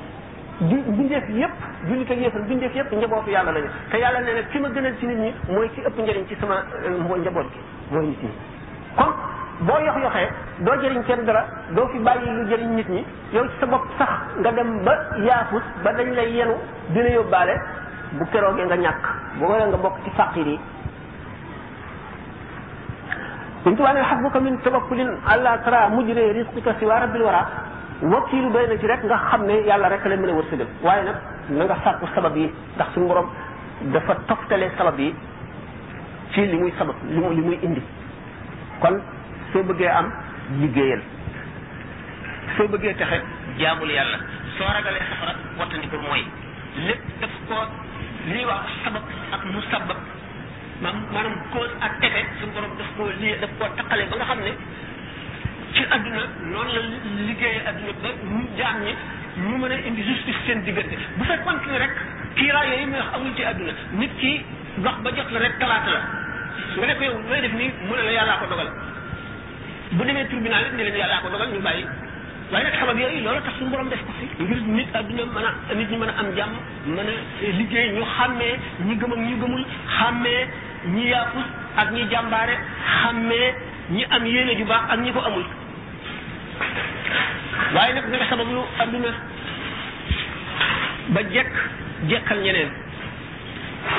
ju bindeef yëpp jullit ak yéefal bindeef yëpp njabootu yàlla lañu te yàlla nee na ki ma gënal ci nit ñi mooy ki ëpp njëriñ ci sama euh, moo njaboot gi mooy nit ñi kon boo yox yoxee doo jëriñ kenn dara doo fi bàyyi lu jëriñ nit ñi yow ci sa bopp sax nga dem ba yaafus ba dañ lay yenu dina yóbbaale bu keroogee nga ñàkk bu wala nga bokk ci faqir yi suñ tubaab ne xasbuka min tawakkulin àlla tara mujre risqika si waa rabbil wara wakiilu doy na ci rek nga xam ne yàlla rek la mën a wërsëgal waaye nag na nga sàkku sabab yi ndax suñu borom dafa toftale sabab yi ci li muy sabab li mu li muy indi kon soo bëggee am liggéeyal soo bëggee texe jaamul yàlla soo ragalee safara wattandikul mooy lépp daf ko li ñuy wax sabab ak mu sabab maam maanaam cause ak effet suñu borom daf koo lii daf koo taqale ba nga xam ne ci adduna noonu la liggéeyee adduna ba ñu jaam ñi ñu mën a indi justice seen diggante bu fekkoon ne rek kiiraay yooyu muy wax amul ci adduna nit ki dox ba jot la rek talaata la nga ne ko yow looy def nii mu ne la yàllaa ko dogal bu demee tribunal it ne leen yàllaa ko dogal ñu bàyyi waaye nag sabab yooyu loolu tax suñu borom def ko fi ngir nit adduna mën a nit ñi mën a am jàmm mën a liggéey ñu xàmmee ñi gëm ak ñi gëmul xàmmee ñi yaafus ak ñi jàmbaare xàmmee ñi am yéene ju baax ak ñi ko amul waaye nag nga sabab lu adduna ba jekk jekkal ñeneen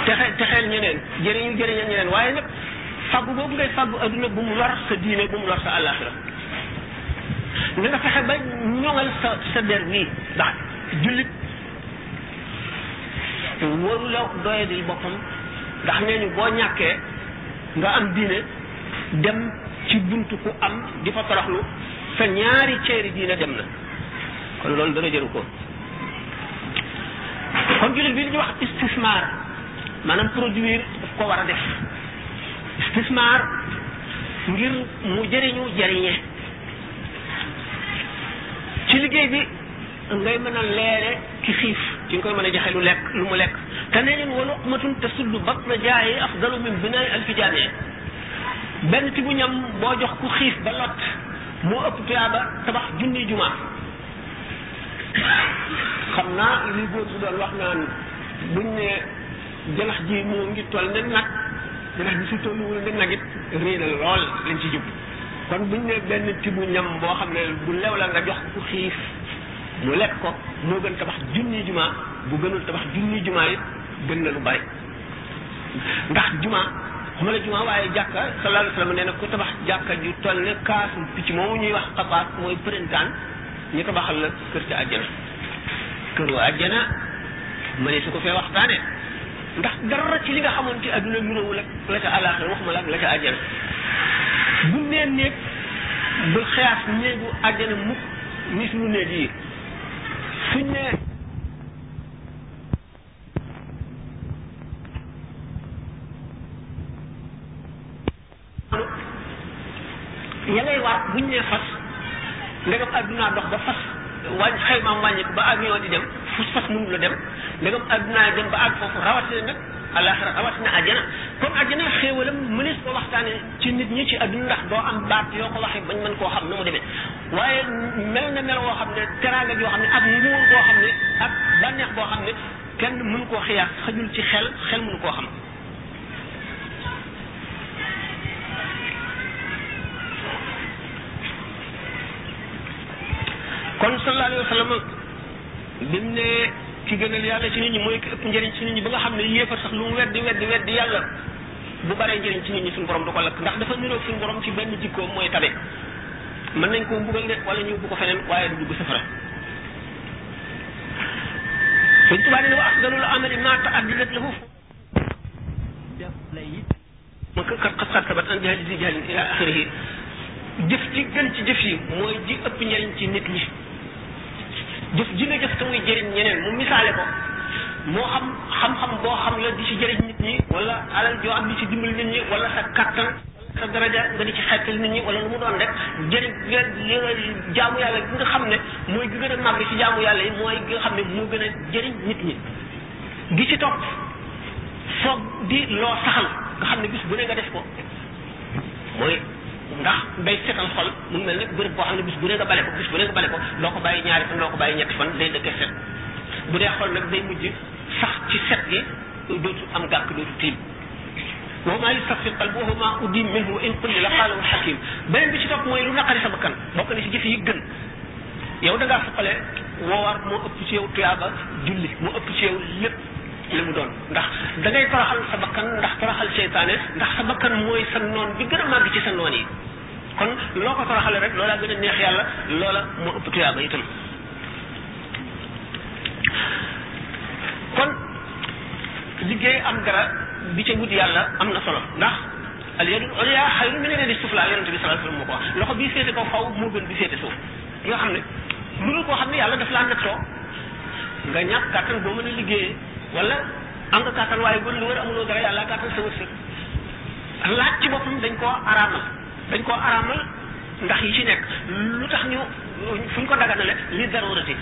texe texeel ñeneen jëriñu jëriñal ñeneen waaye nag fàggu boobu ngay fàggu adduna bu mu lor sa diine bu mu lor sa àllaaxira na nga fexe ba ñoŋal sa sa der bii ndax jullit waru la doyadil boppam ndax nee ñu boo ñàkkee nga am diine dem ci buntu ku am di fa toroxlu sa ñaari ceeri diine dem na kon loolu dana jëru ko kon jullit bi li ñuy wax istismar maanaam produire daf ko war a def istismar ngir mu jëriñu jëriñe ci liggéey bi ngay mën a leere ki xiif ci nga koy mën a joxe lu lekk lu mu lekk te nee ñun wala umatun te suddu bat na jaaye afdalu min binaay alfi jaamee benn ti bu ñam boo jox ku xiif ba lot moo ëpp tuyaaba tabax junni jumaa xam naa li góor su doon wax naan buñ ne janax ji moo ngi toll ne nag janax ji su tolluwul ne nag it réy na lool lañ ci jub kon buñ ne benn tibu ñam boo xam ne bu lew la nga jox ku xiif mu lekk ko moo gën tabax junni jumaa bu gënul tabax junni jumaa it gën na lu bari ndax juma xuma la juma waaye jàkka sallallahu alayhi wa sallam nee na ku tabax jàkka ju toll ne kaasu picc moomu ñuy wax xabaat mooy printemps ñu tabaxal la kër ca àjjana këru àjjana ma ne su ko fee waxtaane ndax dara ci li nga xamoon ci adduna nuróowu la la ca àllaaxira waxuma la la ca àjjana bu nee néeg bu xeyaas néegu àjjana mukk ni suñu néeg yi suñ ne ña ngay waat buñ nee fas ndegam addunaa dox ba fas wàññ xëy maam wàññi ba avion di dem fu fas mënu la dem ndegam addunaa dem ba àgg foofu rawatina nag alaxira rawatina àjjana kon àjjana xéewalam mënees ko waxtaane ci nit ñi ci adduna ndax doo am baat yoo ko waxee bañ mën koo xam na mu demee waaye mel na mel woo xam ne teraanga joo xam ne ak nguur boo xam ne ak bànneex boo xam ne kenn mënu koo xiyaat xajul ci xel xel mënu koo xam kon sallallahu alayhi wa sallam bi mu ne ki gënal yàlla ci nit ñi mooy ki ëpp njëriñ ci nit ñi ba nga xam ne yéefar sax lu mu weddi weddi weddi yàlla bu baree njëriñ ci nit ñi suñu borom du ko lakk ndax dafa niroog suñu borom ci benn jikkoom mooy tabe mën nañ koo mbugal de wala ñu bu ko feneen waaye du dugg safara sëñ Tuubaa ne wa afdalul amali ma taaddadat lahu def lay it ma ko kat xas xat sabat an jahali si jahalin ila axirihi jëf ci gën ci jëf yi mooy ji ëpp njëriñ ci nit ñi jëf ji nga jëf te muy jëriñ ñeneen mu misaale ko moo xam xam-xam boo xam la di ci jëriñ nit ñi wala alal joo am di ci dimbali nit ñi wala sa kattan sa daraja nga di ci xettal nit ñi wala lu mu doon rek jëriñ nga li nga jaamu yàlla gi nga xam ne mooy gi gën a màgg ci jaamu yàlla yi mooy gi nga xam ne moo gën a jëriñ nit ñi di ci topp foog di loo saxal nga xam ne bis bu ne nga def ko mooy ndax day setal xol mu ngi mel ne bërëb boo xam ne bis bu ne nga bale ko bis bu ne nga bale ko doo ko bàyyi ñaari fan doo ko bàyyi ñetti fan day dëkkee set bu dee xol nag day mujj sax ci set gi dootu am gàkk dootu tiim wa maa yastafti qalb wa maa udim minhu wa in qulli la qaalahu xakim beneen bi ci topp mooy lu naqari sa bakkan bokk na ci jëf yi gën yow da ngaa foqale woor moo ëpp ci yow tuyaaba julli moo ëpp ci yow lépp li mu doon ndax da ngay toroxal sa bakkan ndax toroxal seytaane ndax sa bakkan mooy sa noon bi gën a màgg ci sa noon yi kon loo ko toroxale rek loola gën a neex yàlla loola moo ëpp tuyaaba itam kon liggéey am dara bi ca wut yàlla am na solo ndax al yadul ulya xayrun min yadis sufla yonente bi sallallahu alayhi wasallam moo ko wax loxo bii féete kaw faw moo gën bi féete suuf ki nga xam ne mënul koo xam ne yàlla daf laa nattoo nga ñàkk kàttan boo mën a liggéeyee wala am nga kàttan waaye gën lu wër amuloo dara yàlla kàttan sa wërsëg laaj ci boppam dañ koo araamal dañ koo araamal ndax yi ci nekk lu tax ñu fu ñu ko daganale li darurati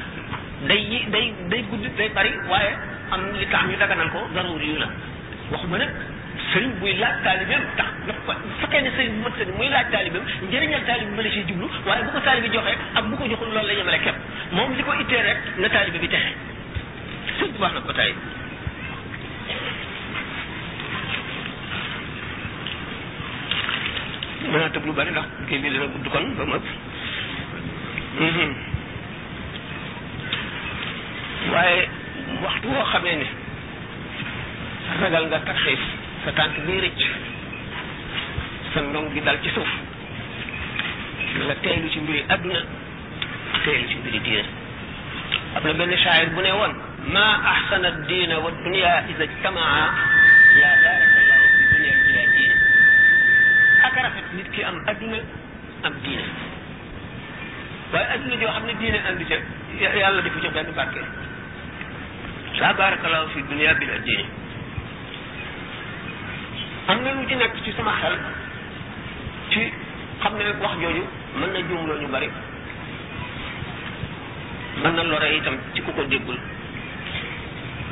day yi day day gudd day bari waaye am li tax ñu daganal ko daruri yu la waxuma nag sëriñ buy laaj taalibeem tax daf ko bu fekkee ne sëriñ bu mat sëriñ muy laaj taalibeem njëriñal taalibe bi la ciy jublu waaye bu ko taalibe joxee ak bu ko joxul loolu la yemale képp moom li ko ittee rek na taalibe bi texe sëñ bi wax na ko tey mën naa tëb lu bari ndax kii bi dina gudd kon ba mu ëpp waaye waxtu woo xamee ne ragal nga tarxiis sa tànk bi rëcc sa ndong gi dal ci suuf nga teelu ci mbiri àdduna feeñ ci mbiri diine am na benn shaayir bu ne woon ma ahsana diina wa dunia ida jtamaa la baraka llahu fi dunia bila diina ak rafet nit ki am adduna am diine waaye adduna joo xam ne diine andi ca yàlla defu ca benn barke la baraka llahu fi dunia bila diine am na lu ci nekk ci sama xel ci xam ne wax jooju mën na juumloo ñu bari mën na lore itam ci ku ko déggul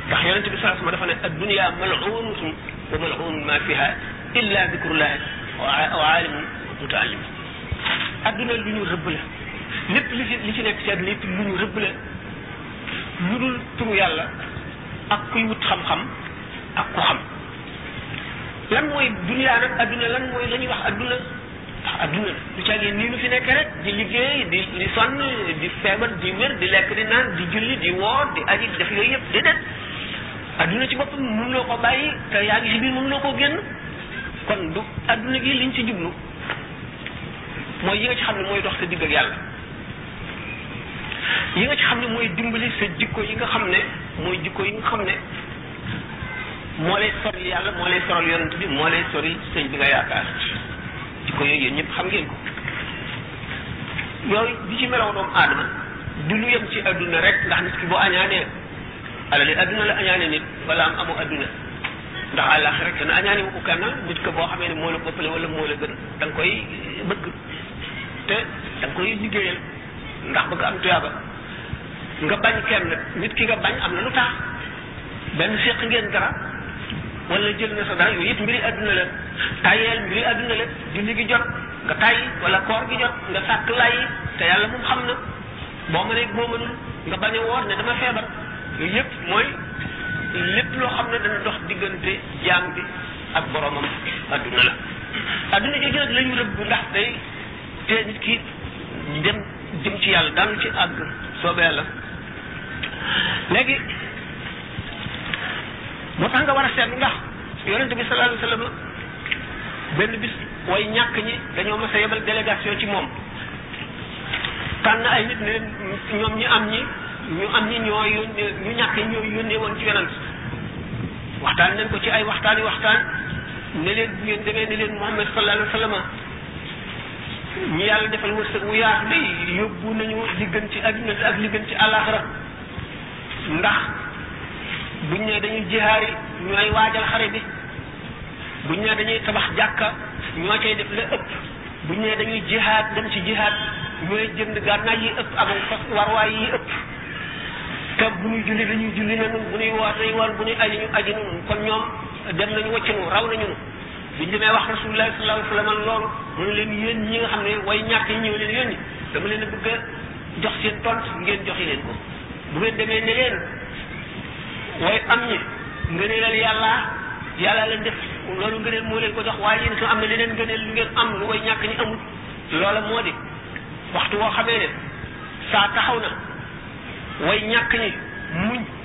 ndax yonente bi saa sama dafa ne addunia mal'unatun wa mal'unun ma fiha illa dikrullahi wa aalimun mutaallim adduna lu ñu rëbb la lépp li ci li ci nekk ci adduna yëpp lu ñu rëbb la lu dul turu yàlla ak kuy wut xam-xam ak ku xam lan mooy dunia nag adduna lan mooy la ñuy wax adduna ndax adduna du caagee nii nu fi nekk rek di liggéey di di sonn di feebar di wér di lekk di naan di julli di woor di aji di def yooyu yëpp déedéet adduna ci boppam mënuloo ko bàyyi te yaa ngi si biir mënuloo koo génn kon du adduna gi liñ ci jublu mooy yi nga ci xam ne mooy dox sa digg ak yàlla yi nga ci xam ne mooy dimbali sa jikko yi nga xam ne mooy jikko yi nga xam ne moo lay soril yàlla moo lay soril yonent bi moo lay soril sëñ bi nga yaakaar ci ko yooyu yéen ñëpp xam ngeen ko yooyu bi ci melaw doomu aadama du lu yem ci adduna rek ndax nit ki boo añaanee alali adduna la añaane nit wala am amu adduna ndax àllaax rek dana añaane wu ko kenn nit ko boo xamee ne moo la boppale wala moo la gën da nga koy bëgg te da nga koy liggéeyal ndax bëgg am tuyaaba nga bañ kenn nit ki nga bañ am na lu tax benn séq ngeen dara wala jël na sa dara yooyu yëpp mbiri àdduna la tayeel mbiri àdduna la julli gi jot nga tàyyi wala koor gi jot nga sàkk lay te yàlla moom xam na boo mënee boo mënul nga bañ a woor ne dama feebar yooyu yëpp mooy lépp loo xam ne dana dox diggante jaam bi ak boromam adduna la adduna jooju nag la ñu rëbb ndax day te nit ki dem jëm ci yàlla daanu ci àgg soobee yàlla léegi moo tax nga war a seet ndax yonent bi sallallahu alayhi wasallam benn bis way ñàkk ñi dañoo mës a yebal délégation ci moom tànn ay nit ne leen ñoom ñi am ñi ñu am ñi ñoo yónnee ñu ñàkk ñi ñoo yónnee woon ci yonent waxtaan nañ ko ci ay waxtaan yi waxtaan ne leen bu ngeen demee ne leen Muhammad sallallahu alayhi wasallam ñu yàlla defal wërsëg wu yaatu day yóbbu nañu li gën ci àdduna si ak li gën ci àllaaxira ndax buñ ne dañuy jihaari ñooy waajal xare bi buñ ne dañuy tabax jàkka ñoo cay def la ëpp buñ ne dañuy jihaad dem ci jihaad ñooy jënd gànnaay yi ëpp ak fas warwaay yi ëpp te bu ñuy julli dañuy julli na nun bu ñuy woor dañuy woor bu ñuy aji ñu aji nun kon ñoom dem nañu wacc nu raw nañu nu biñ demee wax rasulullah sallallahu alayhi wa sallam loolu mu ne leen yéen ñi nga xam ne way ñàkk yi ñëw leen yónni dama leen a bëgg a jox seen tont ngeen joxe leen ko bu ngeen demee ne leen way am ñi ngëneelal yàlla yàlla leen def loolu ngëneel moo leen ko jox waaye yéen itam am na leneen ngëneel lu ngeen am lu way ñàkk ñi amul loola moo di waxtu woo xamee ne saa taxaw na way ñàkk ñi muñ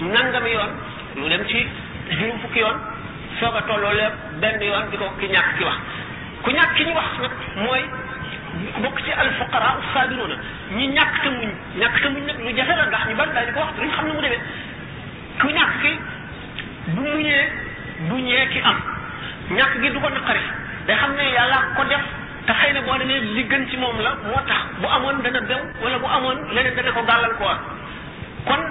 nangami yoon lu dem ci juróom fukki yoon soog a tolloo lépp benn yoon di ko ki ñàkk ki wax ku ñàkk ki ñu wax nag mooy bokk ci al fuqara saabiruna ñi ñàkk te muñ ñàkk te muñ nag lu jafe la ndax ñu bari daañu ko wax te duñ xam ne mu demee ku ñàkk ki bu muñee du ñee ki am ñàkk gi du ko naqari day xam ne yàlla ko def te xëy na boo demee li gën ci moom la moo tax bu amoon dana bew wala bu amoon leneen dana ko gàllal ko war kon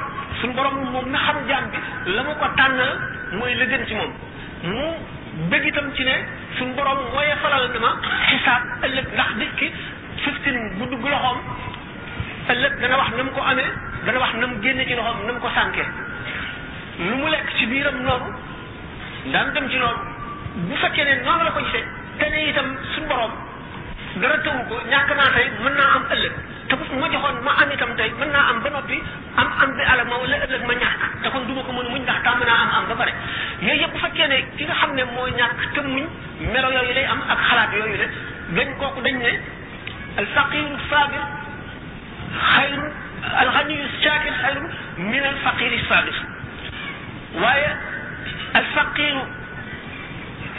suñu borom moom na xam jaam bi la mu ko tànnal mooy la gën ci moom mu bëgg itam ci ne suñu borom mooy falal na ma xisaab ëllëg ndax nit ki fiftin bu dugg loxoom ëllëg dana wax na mu ko amee dana wax na mu génne ci loxoom na mu ko sànkee lu mu lekk ci biiram noonu daan dem ci loolu bu fekkee ne noonu la ko gisee te ne itam suñu borom dara tëwu ko ñàkk naa tey mën naa am ëllëg te bu ma joxoon ma am itam tey mën naa am ba noppi am am bi alal ma wala ëllëg ma ñàkk te kon duma ko mën muñ ndax tàmm naa am am ba pare yooyu yëpp bu fekkee ne ki nga xam ne moo ñàkk te muñ melo yooyu lay am ak xalaat yooyu la dañ kooku dañ ne al faqiru sabir xayru al ganiyu shakir xayru min al faqiri sabir waaye al faqiru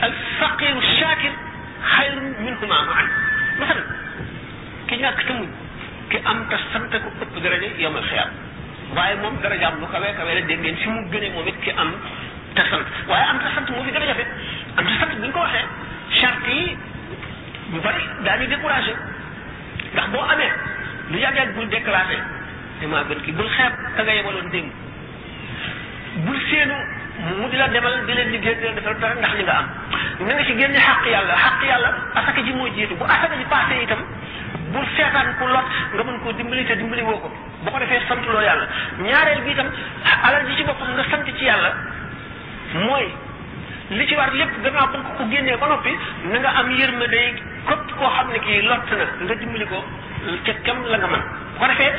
al faqiru shakir xayrun minhuma maan masalan ki ñàkk te muñ ki am te sant ko ëpp daraja yomal xiyaam waaye moom darajaam lu kawe kawe la dégg ngeen fi mu gënee moom it ki am te sant waaye am te sant moo fi gën a jafe am te sant bu ñu ko waxee charte yi ñu bari daañu découragé ndax boo amee lu yàgg yàgg bul déclaré te maa gën ki bul xeeb ka nga yebaloon démb bul séenu mu di la demal di leen liggéey di leen defal dara ndax li nga am na nga ci génne xàq yàlla xàq yàlla asaka ji moo jiitu bu asaka ji passé itam bul seetaan ku lot nga mën koo dimbali te dimbali woo ko bu ko defee sant loo yàlla ñaareel bi itam alal ji ci boppam nga sant ci yàlla mooy li ci war lépp gannaaw ba nga ko génnee ba noppi na nga am yërmande képp koo xam ne kii lott na nga dimbali ko ca kam la nga mën bu ko defee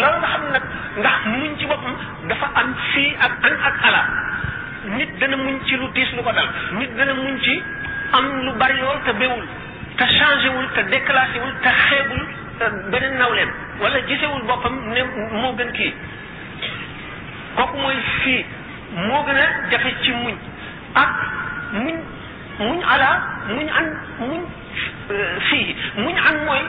loolu nga xam nag ndax muñ ci boppam dafa am fii ak an ak ala nit dana muñ ci lu tiis lu ko dal nit dana muñ ci am lu bari lool te bewul te changé wul te déclassé wul te xeebul te beneen nawleem wala gisewul boppam ne moo gën kii kooku mooy fii moo gën a jafe ci muñ ak muñ muñ ala muñ an muñ fii muñ am mooy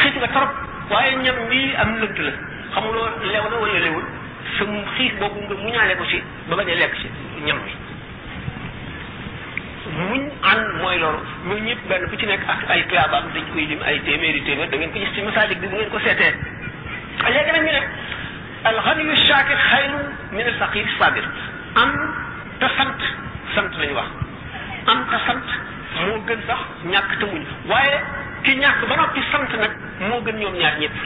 xiif nga trop waaye ñam bii am lënt la xamuloo lew na wala lewul sa xiif boobu nga muñaale ko ci ba bañ a lekk ci ñam bi muñ an mooy loolu ñun ñëpp benn bu ci nekk ak ay tuyaabaam dañ koy lim ay téeméeri téeméer da ngeen ko gis ci masaalik bi bu ngeen ko seetee léegi nag ñu ne alxaniyu shaakir xayrun min alfaqir sabir am te sant sant lañu wax am te sant moo gën sax ñàkk te muñ waaye ki ñàkk ba noppi sant nag moo gën ñoom ñaar ñëpp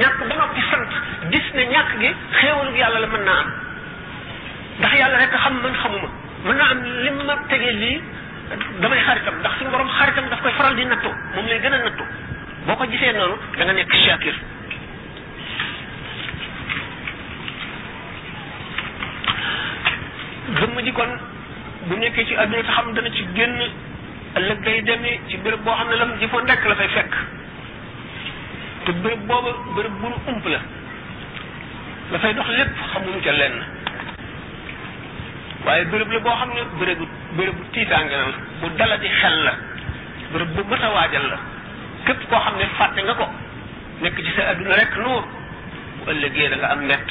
ñàkk ba noppi sant gis ne ñàkk gi xéewalug yàlla la mën naa am ndax yàlla rek xam man xamuma mën naa am li ma tegee lii damay xaritam ndax suñu borom xaritam daf koy faral di nattu moom lay gën a nattu boo ko gisee noonu da nga nekk shakir jëmm ji kon bu nekkee ci àdduna te xam dana ci génn ëllëg day demee ci béréb boo xam ne lam jëfoon rekk la fay fekk te béréb booba béréb bu nu ump la la fay dox lépp xamuñu ca lenn waaye béréb la boo xam ne bérébu bérébu tiitaange la bu dala di xel la béréb bu mën a waajal la képp koo xam ne fàtte nga ko nekk ci sa adduna rek nuur bu ëllëgee da nga am mbett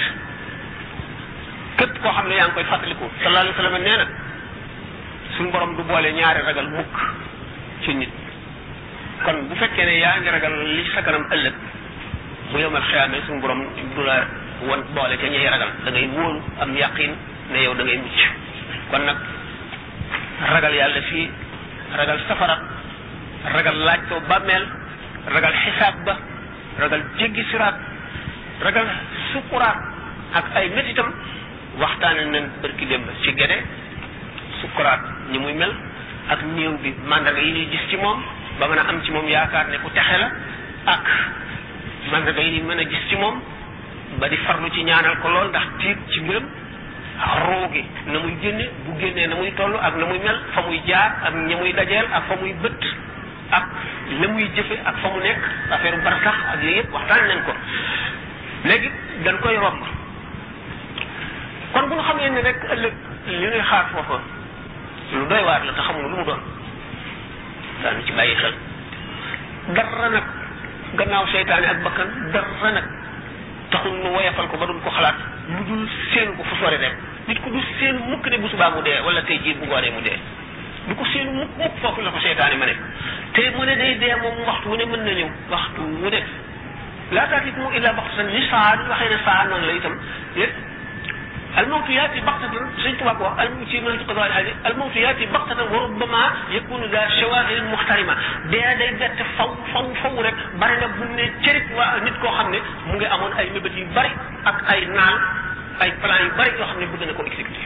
képp koo xam ne yaa ngi koy fàttaliku sallallahu alayhi wa sallam nee na suñu borom du boole ñaari ragal mukk ci nit kon bu fekkee ne yaa ngi ragal li sa kanam ëllëg bu yomal xiyaame suñu borom du la won boole ca ñuy ragal da ngay wóolu am yaqin ne yow da ngay mucc kon nag ragal yàlla fii ragal safara ragal laaj ko bàmmeel ragal xisaab ba ragal jéggi siraat ragal sukuraat ak ay métitam waxtaane nañ bërki démb ci gede sukuraat ñi muy mel ak néew bi mandarga yi ñuy gis ci moom ba mën a am ci moom yaakaar ne ku texe la ak mandarga yi ñuy mën a gis ci moom ba di farlu ci ñaanal ko lool ndax tiit ci mbiram ruu gi na muy génne bu génnee na muy toll ak na muy mel fa muy jaar ak ña muy dajeel ak fa muy bët ak la muy jëfe ak fa mu nekk affaire bu barsax ak yooyu yëpp waxtaan nañ ko léegi dañ koy romb kon bu ñu xamee ne rek ëllëg li ñuy xaar foofa lu doy waar la te xamul lu mu doon daanu ci bàyyi xel dara nag gannaaw seytaane ak bakkan dara nag taxul nu woyafal ko ba duñ ko xalaat lu dul seen ko fu sore rek nit ku du seen mukk ne bu subaa mu dee wala tey jii bu ngoonee mu dee du ko séenu mukk mukk foofu la ko seytaane ma ne te mu ne day dee moom waxtu wu ne mën na ñëw waxtu wu ne laa taatikum illa baxtatan ni saa ñu waxee ne saa noonu la itam yëpp almawtu yaati baxtatan sëñ Tuubaa ko wax al ci mën ko doon xaji almawtu yaati baxtatan wa rubbama yakunu daa shawaahil muxtarima dee day bett faw faw faw rek bari na bu ne cërit waa nit koo xam ne mu ngi amoon ay mébét yu bari ak ay naan ay plan yu bari yoo xam ne bëgg na ko exécuter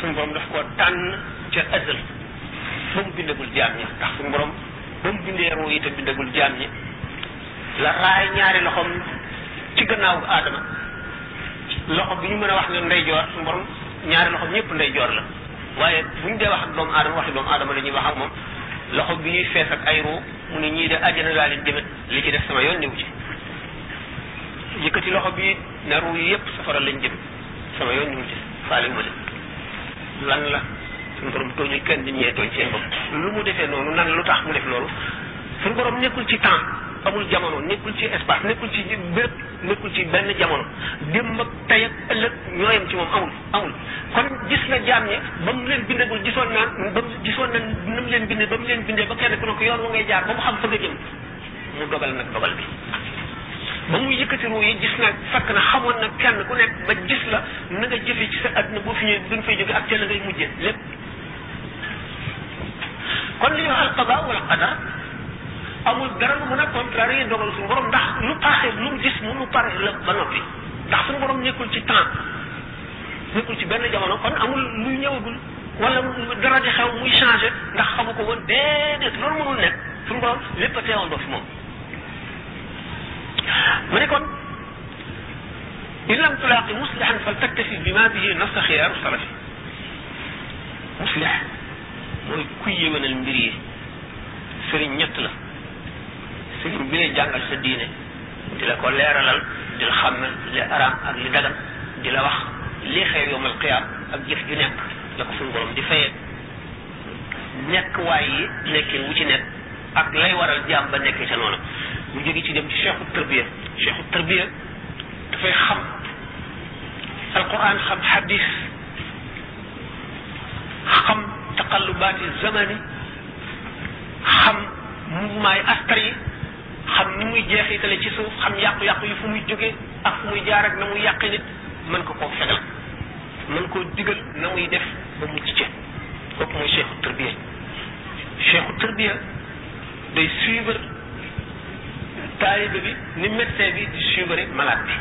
suñu borom daf koo tànn ca ësal ba mu bindagul jaam ñi ndax suñu borom ba mu bindee ruu yi te bindagul jaam ñi la raay ñaari loxoom ci gannaaw aadama loxo bi ñu mën a wax ne ndeyjoor suñu borom ñaari loxoom ñëpp ndeyjoor la waaye bu ñu dee wax ak doomu aadama waxi doomu aadama la ñuy wax ak moom loxo bi ñuy fees ak ay ruu mu ne ñii de àjjana laa leen jëme li ci def sama yoon newu ci yëkkati loxo bi ne ruu yi yëpp safara lañ jëm sama yoon ñu ci faale ma leen lan la suñu borom tooñul kenn nit ñee tooñ seen bopp lu mu defee noonu nan lu tax mu def loolu suñu borom nekkul ci temps amul jamono nekkul ci espace nekkul ci béréb nekkul ci benn jamono démb ak tey ak ëllëg ñoo yem ci moom amul amul kon gis na jaam ñi ba mu leen bindagul gisoon naan ba mu gisoon na nu mu leen bindee ba mu leen bindee ba kenn ku ne ko yoon wa ngay jaar ba mu xam fa nga jëm mu dogal nag dogal bi ba mu yëkkati ruu yi gis nag fekk na xamoon na kenn ku nekk ba gis la na nga jëfe ci sa àdduna boo fi ñëwee bi nga fay jóge ak ca la ngay mujjee lépp kon li ñu wax alqada wala qadar amul dara lu mën a contrarier dogal suñu borom ndax lu paaxee lu mu gis mu lu pare la ba noppi ndax suñu borom nekkul ci temps nekkul ci benn jamono kon amul luy ñëwagul wala dara di xew muy changé ndax xamu ko woon déedéet loolu mënul nekk suñu borom lépp a teewoon ba fi moom mu ne kon in lam tulaaqi muslihan fal taktafi bi ma bihi nafsa xiyaaru salafi muslih mooy kuy yéwénal mbir yi sëriñ ñett la sëriñ bi lay jàngal sa diine di la ko leeralal di la xam li araam ak li dagan di la wax li xew yowmal qiyaam ak jëf ju nekk la ko suñu borom di fayee nekk waay yi nekkin wu ci nekk ak lay waral jaam ba nekk ca noonu mu jóge ci dem ci cheikhu tarbiya cheikhu tarbiya dafay xam alquran xam hadis xam taqallubaati zamani xam mouvement yi astar yi xam ni muy jeexitale ci suuf xam yàqu-yàqu yi fu muy jóge ak fu muy jaar ak na muy yàqe nit mën ko koo fegal mën koo digal na muy def ba mucc ci kooku mooy cheikhu tarbiya cheikhu tarbiya day suivre taalibe bi ni médecin bi di suivre malade bi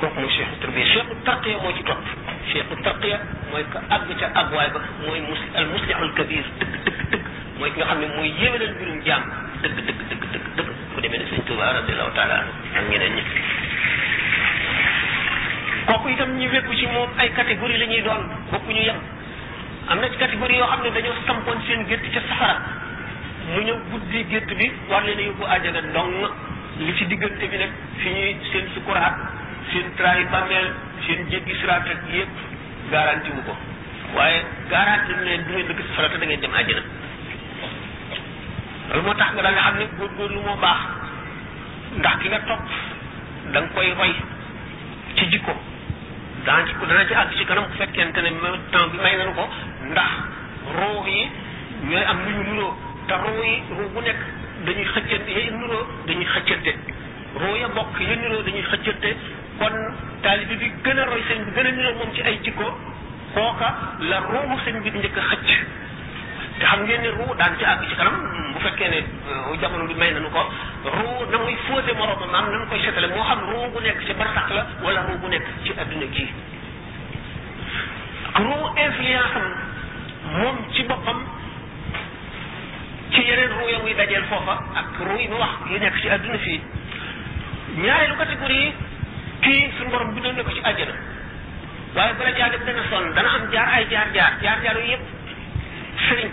kooku mooy cheikhu tarbiya cheikhu tarqiya moo ci topp cheikhu tarqiya mooy ko àgg ca àgguwaay ba mooy mus al muslihul kabir dëgg dëgg mooy ki nga xam ne mooy yéwénal mbirum jaam dëgg dëgg dëgg dëgg dëgg ku demee ne sëñ Tuuba radiallahu taala anhu ak ñeneen ñi kooku itam ñi wékku ci moom ay catégorie la ñuy doon bokkuñu yem am na ci catégorie yoo xam ne dañoo sampoon seen gétt ca safara mu ñëw guddi gétt bi war leen a yóbbu àjjana dong li ci diggante bi nag fi ñuy seen sukuraat seen traay bàmmeel seen jéggi siraat ak yëpp garanti wu ko waaye garanti ne du ngeen dëkk safara te da ngeen dem àjjana loolu moo tax nga da nga xam ne góorgóorlu moo baax ndax ki nga topp da nga koy roy ci jikko dana ci dana ci àgg ci kanam bu fekkente ne même temps bi may nañu ko ndax roo yi ñooy am lu ñu nuroo te roo yi roo bu nekk dañuy xëccante ya nuroo dañuy xëccante roo ya bokk ya nuroo dañuy xëccante kon taalibe bi gën a roy sëñ bi gën a niroo moom ci ay jikko kooka la ruubu sëñ bi di njëkk a xëcc te xam ngeen ne ruu daan ci àgg ci kanam bu fekkee ne euh, jamono bi may nañu ko ruu na muy fóote moroomam maam na mu koy setale moo xam ruu bu nekk ci barsax la wala ruu bu nekk ci adduna gii ruu influence am moom ci boppam ci yeneen ruu ya muy dajeel foofa ak ruu yi mu wax yi nekk ci àdduna fii ñaareelu catégorie yi kii suñu borom bindoon na ko ci àjjana waaye bala caa def dana sonn dana am jaar ay jaar jaar jaar jaar yooyu yëpp sëriñ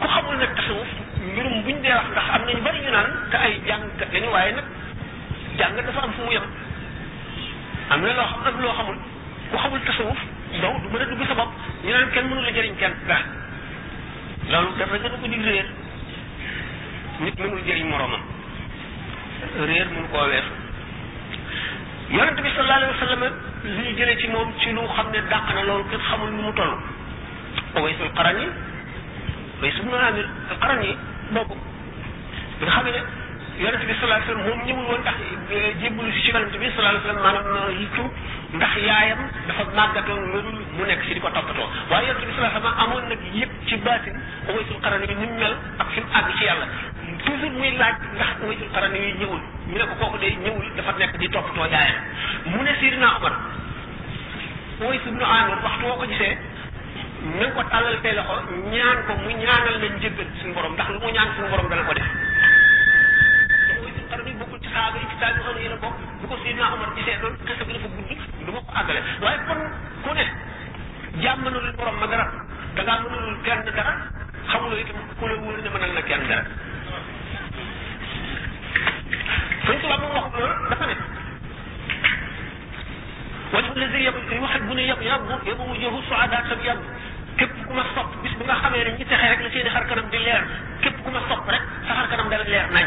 ku xamul nag tasawuf mbirum buñ dee wax ndax am nañu bari ñu naan te ay jàngkat lañu waaye nag jàng dafa am fu mu yem am na loo xam am loo xamul ku xamul tasawuf yow du mën a dugg sa bopp ñu naan kenn mënu la jëriñ kenn dara loolu dara gën a ko dig réer nit mënul jëriñ moroomam réer mënu koo weesu yonente bi sallallahu alayhi wa sallam li ñu jëlee ci moom ci lu xam ne dàq na loolu kenn xamul nu mu toll Uwaysul Qarani Uways ibn Amir al Qarani boobu nga xam ne yonent bi sallallahu alayhi wasallam moom ñëwul woon ndax jébbalu si ci yonent bi sallallahu alayhi wasallam maanaam li tuub ndax yaayam dafa màggatoon loolu mu nekk si di ko toppatoo waaye yonent bi sallallahu alayhi wasallam amoon nag yëpp ci baatin Uwaysul Qarani yi ni mu mel ak fi mu àgg ci yàlla toujours muy laaj ndax Uwaysul Qarani yi ñëwul ñu ne ko kooku day ñëwul dafa nekk di toppatoo yaayam mu ne Seydina Omar Uways ibnu Amir waxtu woo ko gisee na nga ko tàllal say loxo ñaan ko mu ñaanal la njëggal suñu borom ndax lu mu ñaan suñu borom dana ko def te Uways ibnu Qarni bokkul ci saaba yi ci taal bi xam ne yéen a bokk bu ko Seydina Omar gisee loolu kese bi dafa gudd du ma ko àggale waaye kon ku ne jàmm mënul borom ma dara da ngaa mënul kenn dara xamuloo itam ku la wóor ne mënal na kenn dara wajhu lazi yuhibbuna yabyaddu yaboo wujuhu suadaa tabyaddu képp ku ma sopp bis bu nga xamee ne ñi texe rek la seeni xar kanam di leer képp ku ma sopp rek sa xar kanam dana leer nañ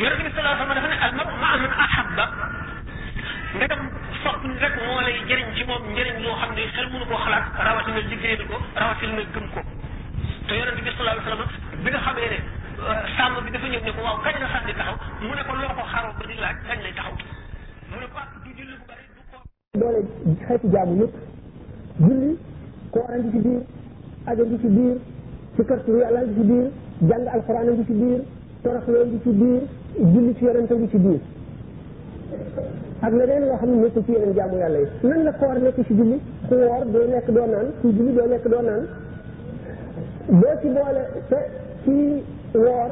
yonent bi sallallahu alayhi wasallam dafa ne al mar'u ma'a man ahabba ndegam sopp ni rek moo lay jëriñ ci moom njëriñ loo xam ne xel mënu koo xalaat rawatina liggéeyal ko rawatina na gëm ko te yonent bi sallallahu alayhi wasallam bi nga xamee ne sàmm bi dafa ñëw ne ko waaw kañ la sànni taxaw mu ne ko loo ko xaroo ba di laaj kañ lay taxaw mu ne pàcc du julli bu bari du ko doole xeeti jaamu yëpp julli koor a ngi ci biir aja ngi ci biir ci kër turu yàlla ngi ci biir jàng alxuraan a ngi ci biir toroxloo ngi ci biir julli ci yonent a ngi ci biir ak leneen loo xam ne nekk ci yeneen jaamu yàlla yi nan la koor nekk ci julli ku woor doo lekk doo naan ku julli doo lekk doo naan boo ci boole te ci woor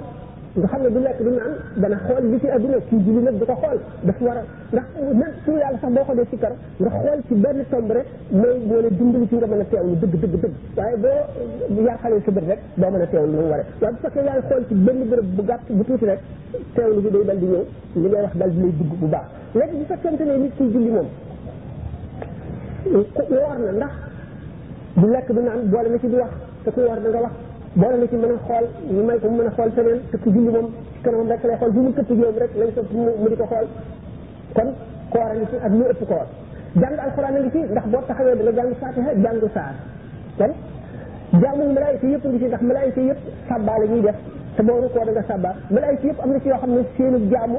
nga xam ne du lekk du naan dana xool li ci adduna kii julli nag du ko xool daf war a ndax même su yàlla sax boo ko dee sikkar nga xool ci benn tomb rek mooy moo la dimbali ci nga mën a teewlu dëgg dëgg dëgg waaye boo yaa xale sa bët rek doo mën a teewlu lu mu waree waaye bu fekkee yaa ngi xool ci benn bërëb bu gàtt bu tuuti rek teewlu bi day dal di ñëw li ngay wax dal di lay dugg bu baax léegi bu fekkente ne nit kiy julli moom woor na ndax du lekk du naan boole na ci di wax te ku war da nga wax boole na ci mën a xool ñu may ko mu mën a xool feneen te ku julli moom ci kanamam rek lay xool bu mu këpp joom rek lañ sopp mu mu di ko xool kon koor a ngi ci ak lu ëpp koor jàng alxuraan a ngi ci ndax boo taxawee da nga jàng fatiha jàng saar kon jaamu malaayika yëpp ngi ci ndax malaayika yëpp sàbbaa la ñuy def te boo rukkoo da nga sàbbaa malaayika yëpp am na ci yoo xam ne seenu jaamu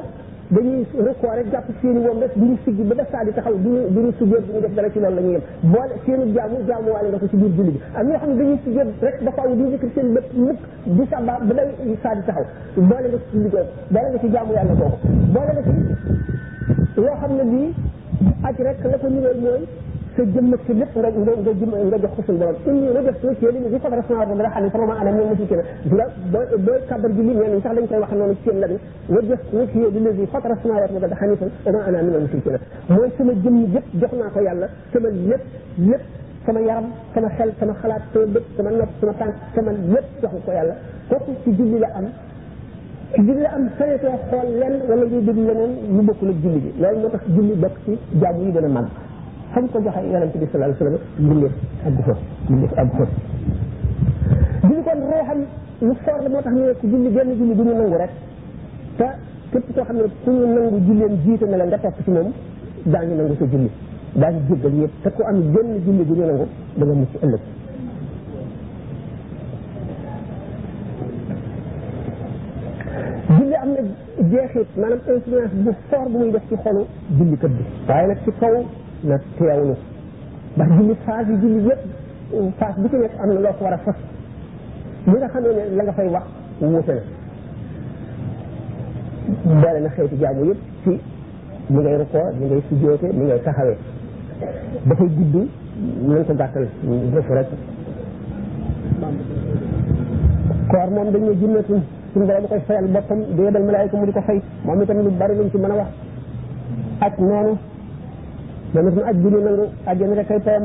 dañuy record rek jàpp seeni woom rek duñu siggi ba ba saa di taxaw duñu duñu sujjóot duñu def dara ci loolu la ñuy yem boole seeni jaamu jaamu waale nga ko ci biir julli bi am ñoo xam ne dañuy sujjóot rek ba faaw duñu zikr seen lépp mukk di sàbba ba day saa di taxaw boole nga ci julli googu boole nga ci jaamu yàlla googu boole nga ci loo xam ne lii aj rek la ko ñëwee mooy sa jëmm ak sa lépp nga nga nga jëm nga jox ko suñu borom inni nga def ci yéen ni fadara sama borom dara xam ne sama ma ana ñoom musu ci na nga booy booy kabar julli ñenn ñi sax dañ koy wax noonu ci seen la wajjah wajhiya lillazi fatara samaawaati wal arda haniifan wa maa ana minal mushrikiin mooy sama jëmm yëpp jox naa ko yàlla sama lépp lépp sama yaram sama xel sama xalaat sama bët sama nopp sama tànk sama lépp jox ko yàlla kooku ci julli la am ci julli la am sañatoo xool lenn wala ñuy déglu leneen lu bokkul ak julli bi loolu moo tax julli bokk ci jaamu yi gën a màgg xam ko joxe yonente bi sallallahu alayhi wa sallam mbindeef àggu fa mbindeef àggu fa julli kon ruuxam lu foor la moo tax ñu ne ku julli benn julli bu ñu nangu rek te képp koo xam ne ku ñu nangu julleem jiite na la nga topp ci moom daañu nangu sa julli daañu jéggal yëpp te ku am benn julli bu ñu nangu da nga mucc ëllëg julli am na jeexit maanaam influence bu fort bu muy def ci xolu jullikat bi waaye nag ci kaw na teewlu ndax julli phase yi julli yëpp phase bu ci nekk am na loo ko war a fas li nga xamee ne la nga fay wax wuute na boole na xeeti jaamu yëpp ci li ngay rukoo li ngay sujjoote li ngay taxawee dafay gudd nañ ko gàttal def rek koor moom dañ ne jinnatun suñu borom koy fayal boppam di yebal malaayika mu di ko fay moom itam lu bari luñ ci mën a wax ak noonu moom itam aj bu ñu nangu ajjana rek ay payam